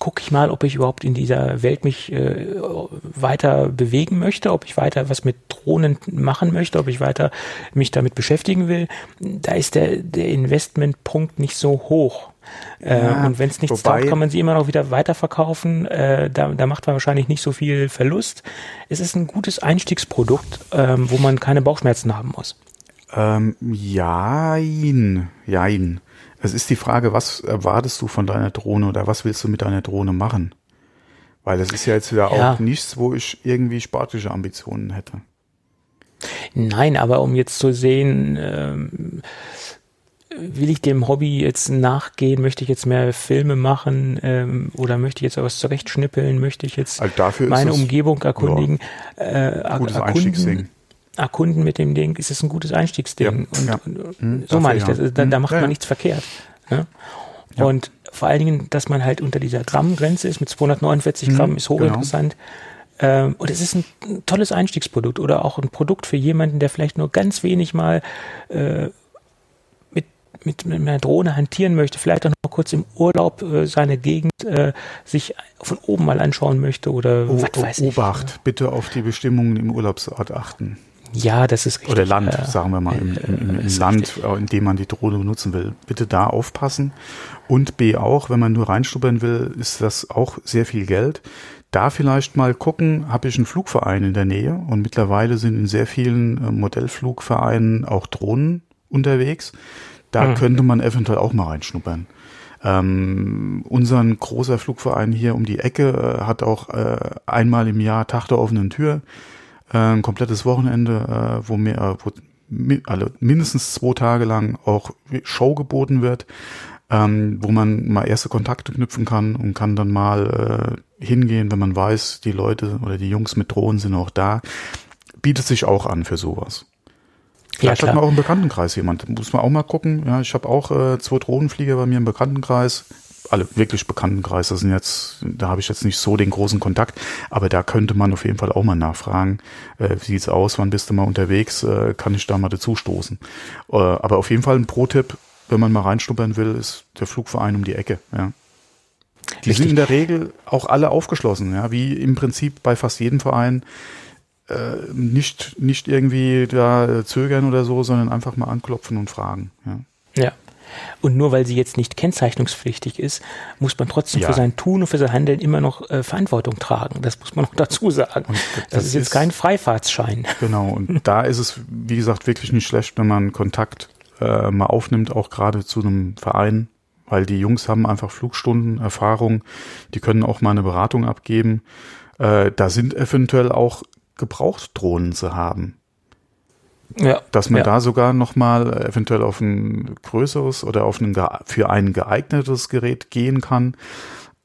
gucke ich mal, ob ich überhaupt in dieser Welt mich äh, weiter bewegen möchte, ob ich weiter was mit Drohnen machen möchte, ob ich weiter mich damit beschäftigen will. Da ist der, der Investmentpunkt nicht so hoch. Äh, ja, und wenn es nichts taugt, kann man sie immer noch wieder weiterverkaufen. Äh, da, da macht man wahrscheinlich nicht so viel Verlust. Es ist ein gutes Einstiegsprodukt, ähm, wo man keine Bauchschmerzen haben muss. Ähm, jein, jein. Es ist die Frage, was erwartest du von deiner Drohne oder was willst du mit deiner Drohne machen? Weil das ist ja jetzt wieder ja. auch nichts, wo ich irgendwie sportliche Ambitionen hätte. Nein, aber um jetzt zu sehen, ähm, will ich dem Hobby jetzt nachgehen? Möchte ich jetzt mehr Filme machen ähm, oder möchte ich jetzt was zurechtschnippeln? Möchte ich jetzt also meine Umgebung erkundigen? Ja, äh, gutes Einstiegsding erkunden mit dem Ding, ist es ein gutes Einstiegsding. Ja, und, ja. und hm, so meine ich das. Da, da hm, macht man nichts verkehrt. Ne? Und vor allen Dingen, dass man halt unter dieser Grammgrenze ist, mit 249 hm, Gramm, ist genau. hochinteressant. Genau. Ähm, und es ist ein, ein, tolles Einstiegsprodukt oder auch ein Produkt für jemanden, der vielleicht nur ganz wenig mal äh, mit, mit, mit einer Drohne hantieren möchte, vielleicht auch noch kurz im Urlaub äh, seine Gegend äh, sich von oben mal anschauen möchte oder oh, was weiß ich. Obacht, bitte auf die Bestimmungen im Urlaubsort achten. Ja, das ist richtig. Oder Land, sagen wir mal, im, im, im Land, richtig. Äh, in dem man die Drohne benutzen will. Bitte da aufpassen. Und B auch, wenn man nur reinstuppern will, ist das auch sehr viel Geld. Da vielleicht mal gucken, habe ich einen Flugverein in der Nähe und mittlerweile sind in sehr vielen äh, Modellflugvereinen auch Drohnen unterwegs. Da mhm. könnte man eventuell auch mal reinschnuppern. Ähm, unseren großer Flugverein hier um die Ecke äh, hat auch äh, einmal im Jahr Tag der offenen Tür äh, ein komplettes Wochenende, äh, wo mir äh, wo mi also mindestens zwei Tage lang auch Show geboten wird, ähm, wo man mal erste Kontakte knüpfen kann und kann dann mal äh, hingehen, wenn man weiß, die Leute oder die Jungs mit Drohnen sind auch da. Bietet sich auch an für sowas. Vielleicht ja, hat man auch im Bekanntenkreis jemand. Muss man auch mal gucken. Ja, ich habe auch äh, zwei Drohnenflieger bei mir im Bekanntenkreis alle wirklich bekannten Kreise sind jetzt, da habe ich jetzt nicht so den großen Kontakt, aber da könnte man auf jeden Fall auch mal nachfragen, äh, wie sieht's aus, wann bist du mal unterwegs, äh, kann ich da mal dazu stoßen. Äh, aber auf jeden Fall ein Pro-Tipp, wenn man mal reinschnuppern will, ist der Flugverein um die Ecke, ja. Die Richtig. sind in der Regel auch alle aufgeschlossen, ja, wie im Prinzip bei fast jedem Verein. Äh, nicht, nicht irgendwie da zögern oder so, sondern einfach mal anklopfen und fragen. Ja. Ja, und nur weil sie jetzt nicht kennzeichnungspflichtig ist, muss man trotzdem ja. für sein Tun und für sein Handeln immer noch äh, Verantwortung tragen. Das muss man noch dazu sagen. Das, das, ist jetzt ist, kein Freifahrtsschein. Genau, und <laughs> da ist es, wie gesagt, wirklich nicht schlecht, wenn man Kontakt äh, mal aufnimmt, auch gerade zu einem Verein, weil die Jungs haben einfach Flugstunden, Erfahrung, die können auch mal eine Beratung abgeben. Äh, da sind eventuell auch Gebrauchtdrohnen zu haben. Ja, dass man ja. da sogar nochmal eventuell auf ein größeres oder auf ein für ein geeignetes Gerät gehen kann.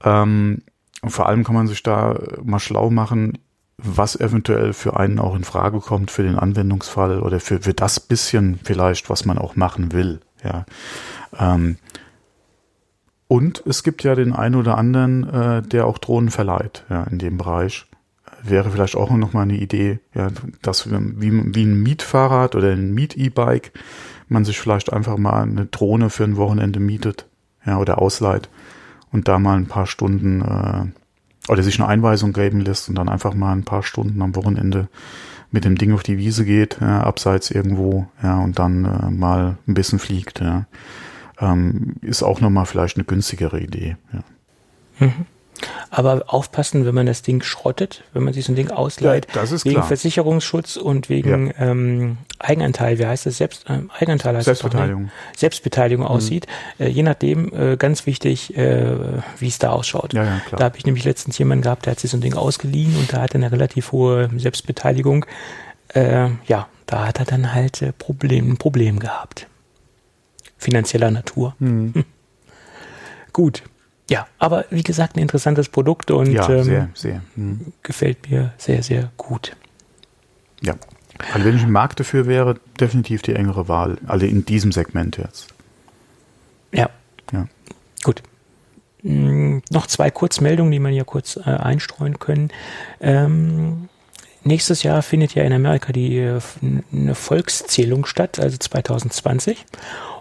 Ähm, und vor allem kann man sich da mal schlau machen, was eventuell für einen auch in Frage kommt für den Anwendungsfall oder für, für das bisschen vielleicht, was man auch machen will. Ja. Ähm, und es gibt ja den einen oder anderen, äh, der auch Drohnen verleiht, ja, in dem Bereich wäre vielleicht auch noch mal eine Idee, ja, dass wie, wie ein Mietfahrrad oder ein Miet-E-Bike man sich vielleicht einfach mal eine Drohne für ein Wochenende mietet, ja, oder ausleiht und da mal ein paar Stunden äh, oder sich eine Einweisung geben lässt und dann einfach mal ein paar Stunden am Wochenende mit dem Ding auf die Wiese geht, ja, abseits irgendwo, ja, und dann äh, mal ein bisschen fliegt, ja. Ähm, ist auch nochmal vielleicht eine günstigere Idee, ja. Mhm. Aber aufpassen, wenn man das Ding schrottet, wenn man sich so ein Ding ausleiht, ja, wegen klar. Versicherungsschutz und wegen ja. ähm, Eigenanteil, wie heißt das? Selbst, ähm, Eigenanteil heißt Selbstbeteiligung. Das Selbstbeteiligung mhm. aussieht. Äh, je nachdem, äh, ganz wichtig, äh, wie es da ausschaut. Ja, ja, klar. Da habe ich nämlich letztens jemanden gehabt, der hat sich so ein Ding ausgeliehen und da hat er eine relativ hohe Selbstbeteiligung. Äh, ja, da hat er dann halt äh, Problem, ein Problem gehabt. Finanzieller Natur. Mhm. <laughs> Gut. Ja, aber wie gesagt, ein interessantes Produkt und Ja, ähm, sehr, sehr. Hm. gefällt mir sehr, sehr gut. Ja. Also wenn ich ein Markt dafür wäre, definitiv die engere Wahl. Alle in diesem Segment jetzt. Ja, Ja. gut. Mm, noch zwei Kurzmeldungen, die man hier kurz äh, einstreuen können. Ähm, nächstes Jahr findet ja in Amerika die äh, eine Volkszählung statt, also 2020.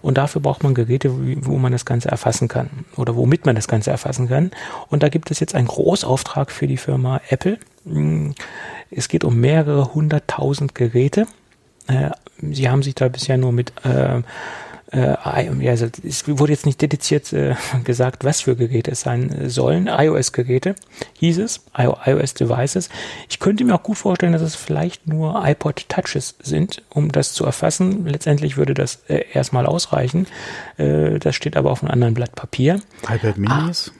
Und dafür braucht man Geräte, wo man das Ganze erfassen kann oder womit man das Ganze erfassen kann. Und da gibt es jetzt einen Großauftrag für die Firma Apple. Mm, Es geht um mehrere hunderttausend Geräte. Äh, Sie haben sich da bisher nur mit äh, äh, also es wurde jetzt nicht dediziert äh, <laughs> gesagt, was für Geräte es sein sollen. iOS-Geräte hieß es, iOS-Devices. Ich könnte mir auch gut vorstellen, dass es vielleicht nur iPod Touches sind, um das zu erfassen. Letztendlich würde das äh, erstmal ausreichen. Äh, das steht aber auf einem anderen Blatt Papier. iPad Minis?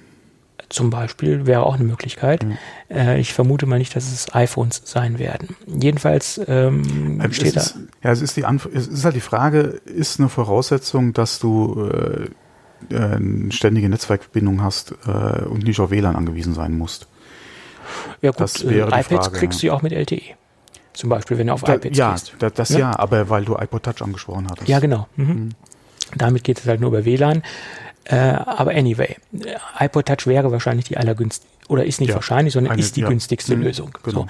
Zum Beispiel wäre auch eine Möglichkeit. Äh, ich vermute mal nicht, dass es iPhones sein werden. Jedenfalls ähm, Ähm, steht es da. ist, ja, es ist die Anf es ist halt die Frage, ist eine Voraussetzung, dass du äh, äh, eine ständige Netzwerkverbindung hast äh, und nicht auf WLAN angewiesen sein musst. Ja gut, Das wäre äh, iPads Frage, kriegst du ja auch mit LTE. Zum Beispiel, wenn du auf Da, iPads ja, gehst. da, das Ja? ja. aber weil du iPod Touch angesprochen hattest. Ja, genau. Mhm. Damit geht es halt nur über WLAN. Äh, aber anyway, iPod Touch wäre wahrscheinlich die allergünstigste, oder ist nicht Ja, wahrscheinlich, sondern eine- ist die ja. günstigste Mhm, Lösung. genau.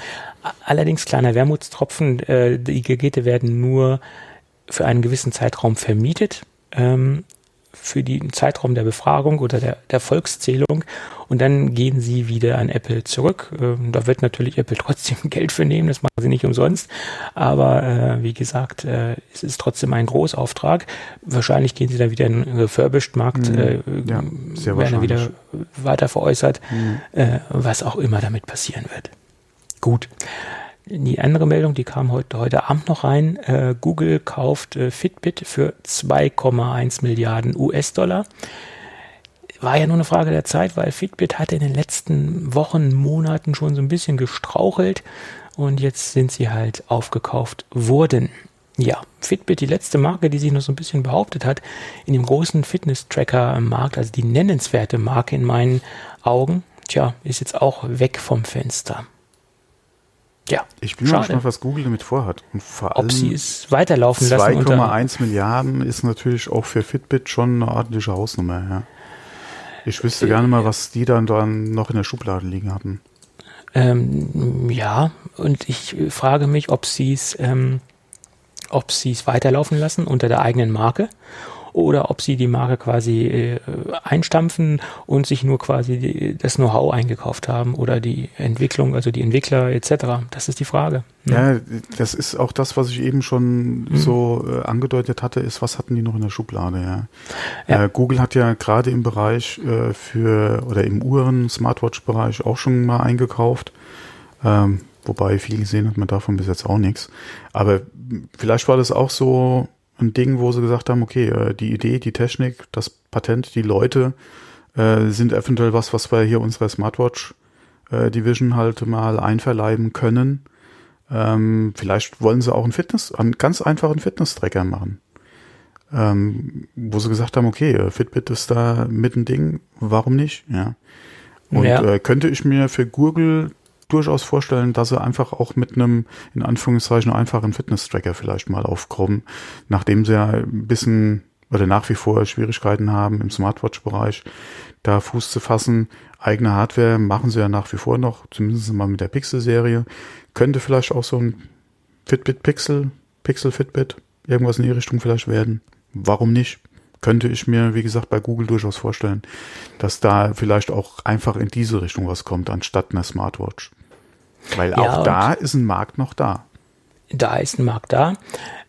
So. Allerdings kleiner Wermutstropfen, äh, die Geräte werden nur für einen gewissen Zeitraum vermietet. Ähm, für den Zeitraum der Befragung oder der, der Volkszählung und dann gehen sie wieder an Apple zurück. Ähm, da wird natürlich Apple <laughs> trotzdem Geld für nehmen, das machen sie nicht umsonst. Aber äh, wie gesagt, äh, es ist trotzdem ein Großauftrag. Wahrscheinlich gehen sie dann wieder in den Refurbished-Markt, Mhm. äh, Ja, sehr werden dann wieder weiter veräußert, Mhm. äh, was auch immer damit passieren wird. Gut. Die andere Meldung, die kam heute, heute Abend noch rein. Äh, Google kauft äh, Fitbit für 2,1 Milliarden US-Dollar. War ja nur eine Frage der Zeit, weil Fitbit hatte in den letzten Wochen, Monaten schon so ein bisschen gestrauchelt und jetzt sind sie halt aufgekauft worden. Ja, Fitbit, die letzte Marke, die sich noch so ein bisschen behauptet hat, in dem großen Fitness-Tracker-Markt, also die nennenswerte Marke in meinen Augen, tja, ist jetzt auch weg vom Fenster. Ja, Ich bin mal schade. gespannt, was Google damit vorhat. Und vor allem Ob sie es weiterlaufen lassen unter, 2,1 Milliarden ist natürlich auch für Fitbit schon eine ordentliche Hausnummer. Ja. Ich wüsste gerne mal, was die dann, dann noch in der Schublade liegen hatten. Ähm, ja, und ich äh, frage mich, ob sie es, ähm, ob sie es weiterlaufen lassen unter der eigenen Marke oder ob sie die Marke quasi äh, einstampfen und sich nur quasi die, das Know-how eingekauft haben oder die Entwicklung, also die Entwickler etc. Das ist die Frage. Hm. Ja, das ist auch das, was ich eben schon so äh, angedeutet hatte, ist, was hatten die noch in der Schublade, ja. Ja. Äh, Google hat ja gerade im Bereich äh, für oder im Uhren, Smartwatch-Bereich auch schon mal eingekauft. Ähm, wobei viel gesehen hat man davon bis jetzt auch nichts. Aber vielleicht war das auch so ein Ding, wo sie gesagt haben, okay, äh, die Idee, die Technik, das Patent, die Leute äh, sind eventuell was, was wir hier unserer Smartwatch äh, Division halt mal einverleiben können. Ähm, vielleicht wollen sie auch einen Fitness, einen ganz einfachen Fitness-Tracker machen. Ähm, wo sie gesagt haben, okay, äh, Fitbit ist da mit ein Ding, warum nicht? Ja. Und Ja. Äh, könnte ich mir für Google durchaus vorstellen, dass sie einfach auch mit einem, in Anführungszeichen, einfachen Fitness-Tracker vielleicht mal aufkommen, nachdem sie ja ein bisschen oder nach wie vor Schwierigkeiten haben im Smartwatch-Bereich, da Fuß zu fassen. Eigene Hardware machen sie ja nach wie vor noch, zumindest mal mit der Pixel-Serie. Könnte vielleicht auch so ein Fitbit Pixel, Pixel Fitbit, irgendwas in die Richtung vielleicht werden. Warum nicht? Könnte ich mir, wie gesagt, bei Google durchaus vorstellen, dass da vielleicht auch einfach in diese Richtung was kommt, anstatt einer Smartwatch. Weil Ja, auch da ist ein Markt noch da. da ist ein Markt da.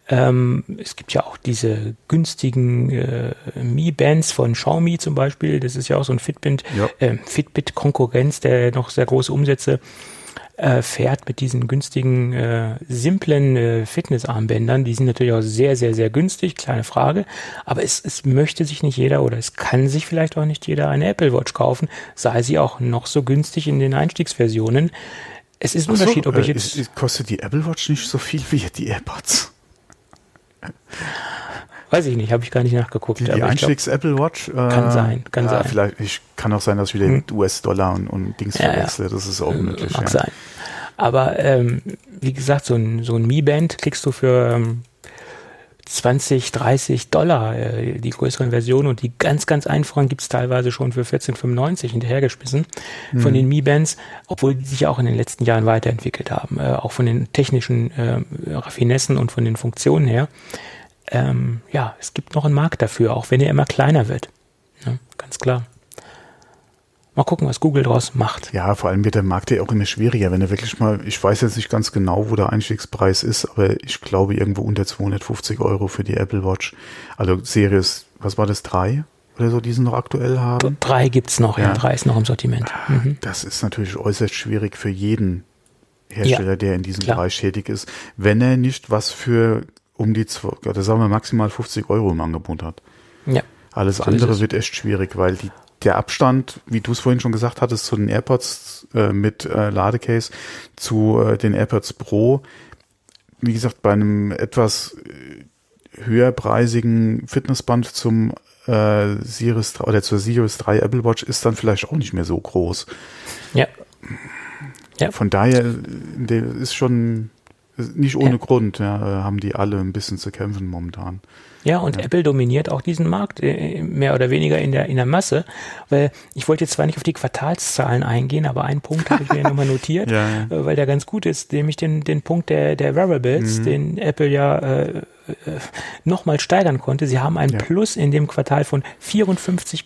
Ähm, es gibt ja auch diese günstigen äh, Mi-Bands von Xiaomi zum Beispiel. Das ist ja auch so ein Fitbit, Ja. äh, Fitbit-Konkurrenz, der noch sehr große Umsätze äh, fährt mit diesen günstigen, äh, simplen äh, Fitnessarmbändern. Die sind natürlich auch sehr, sehr, sehr günstig, kleine Frage. Aber es, es möchte sich nicht jeder oder es kann sich vielleicht auch nicht jeder eine Apple Watch kaufen, sei sie auch noch so günstig in den Einstiegsversionen. Es ist ein so, Unterschied, ob ich äh, jetzt. ist- kostet die Apple Watch nicht so viel wie die AirPods? Weiß ich nicht, habe ich gar nicht nachgeguckt. Die, die Einstiegs-Apple Watch? Äh, kann sein, kann ja, sein. Vielleicht, ich kann auch sein, dass ich wieder hm. US-Dollar und, und Dings ja, verwechsle. Das ist auch möglich. Mag sein. Aber ähm, wie gesagt, so ein, so ein Mi-Band kriegst du für ähm, 20, 30 Dollar äh, die größeren Versionen und die ganz, ganz einfachen gibt's teilweise schon für 14,95 hinterhergeschmissen mhm. von den Mi-Bands, obwohl die sich auch in den letzten Jahren weiterentwickelt haben, äh, auch von den technischen äh, Raffinessen und von den Funktionen her. Ähm, ja, es gibt noch einen Markt dafür, auch wenn er immer kleiner wird. Ja, ganz klar. Mal gucken, was Google daraus macht. Ja, vor allem wird der Markt ja auch immer schwieriger, wenn er wirklich mal, ich weiß jetzt nicht ganz genau, wo der Einstiegspreis ist, aber ich glaube irgendwo unter 250 Euro für die Apple Watch. Also Series, was war das, drei oder so, die sie noch aktuell haben? Drei gibt's noch, ja, ja drei ist noch im Sortiment. Ah, mhm. Das ist natürlich äußerst schwierig für jeden Hersteller, ja, der in diesem klar. Bereich tätig ist, wenn er nicht was für um die, oder sagen wir maximal 50 Euro im Angebot hat. Ja. Alles so andere wird echt schwierig, weil die der Abstand, wie du es vorhin schon gesagt hattest, zu den AirPods äh, mit äh, Ladecase zu äh, den AirPods Pro, wie gesagt, bei einem etwas äh, höherpreisigen Fitnessband zum äh, Series oder zur Series 3 Apple Watch ist dann vielleicht auch nicht mehr so groß. Ja. ja. Von daher ist schon nicht ohne ja. Grund, ja, haben die alle ein bisschen zu kämpfen momentan. Ja, und ja. Apple dominiert auch diesen Markt äh, mehr oder weniger in der, in der Masse, weil ich wollte jetzt zwar nicht auf die Quartalszahlen eingehen, aber einen Punkt habe ich mir nochmal <laughs> notiert, ja. Äh, weil der ganz gut ist, nämlich den, den Punkt der, der Wearables, mhm. den Apple ja äh, äh nochmal steigern konnte. Sie haben ein ja. Plus in dem Quartal von 54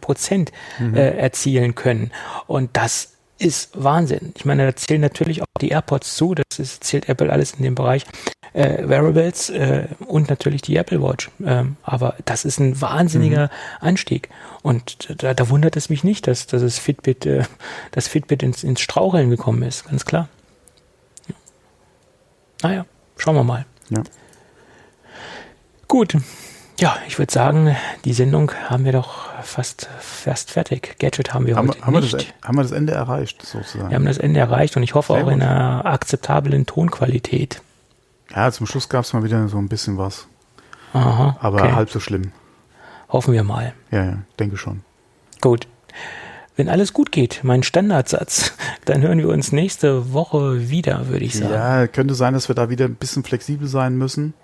Prozent mhm. äh, erzielen können. Und das ist Wahnsinn. Ich meine, da zählen natürlich auch die AirPods zu, das ist, zählt Apple alles in dem Bereich äh, Wearables äh, und natürlich die Apple Watch. Ähm, aber das ist ein wahnsinniger mhm. Anstieg. Und da, da, wundert es mich nicht, dass, dass es Fitbit, äh, dass Fitbit ins, ins Straucheln gekommen ist, ganz klar. Ja. Naja, schauen wir mal. Ja. Gut. Ja, ich würde sagen, die Sendung haben wir doch fast, fast fertig. Gadget haben wir haben, heute haben nicht. Wir das, haben wir das Ende erreicht, sozusagen? Wir haben das Ende erreicht und ich hoffe Sehr auch gut. in einer akzeptablen Tonqualität. Ja, zum Schluss gab es mal wieder so ein bisschen was. Aha. Aber okay. halb so schlimm. Hoffen wir mal. Ja, ja, denke schon. Gut. Wenn alles gut geht, mein Standardsatz, <laughs> dann hören wir uns nächste Woche wieder, würde ich sagen. Ja, könnte sein, dass wir da wieder ein bisschen flexibel sein müssen.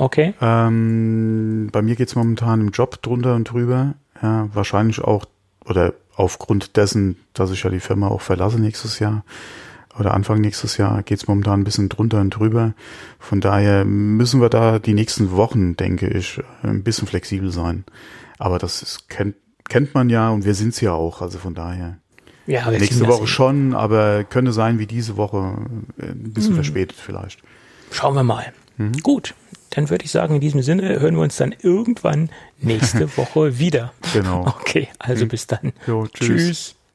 Okay. Ähm, bei mir geht es momentan im Job drunter und drüber. Ja, wahrscheinlich auch, oder aufgrund dessen, dass ich ja die Firma auch verlasse nächstes Jahr oder Anfang nächstes Jahr geht es momentan ein bisschen drunter und drüber. Von daher müssen wir da die nächsten Wochen, denke ich, ein bisschen flexibel sein. Aber das ist, kennt, kennt man ja und wir sind es ja auch. Also von daher. Ja, nächste Woche schon, aber könnte sein wie diese Woche ein bisschen mhm. verspätet vielleicht. Schauen wir mal. Mhm. Gut, dann würde ich sagen, in diesem Sinne hören wir uns dann irgendwann nächste <laughs> Woche wieder. Genau. Okay, also bis dann. Jo, tschüss. tschüss.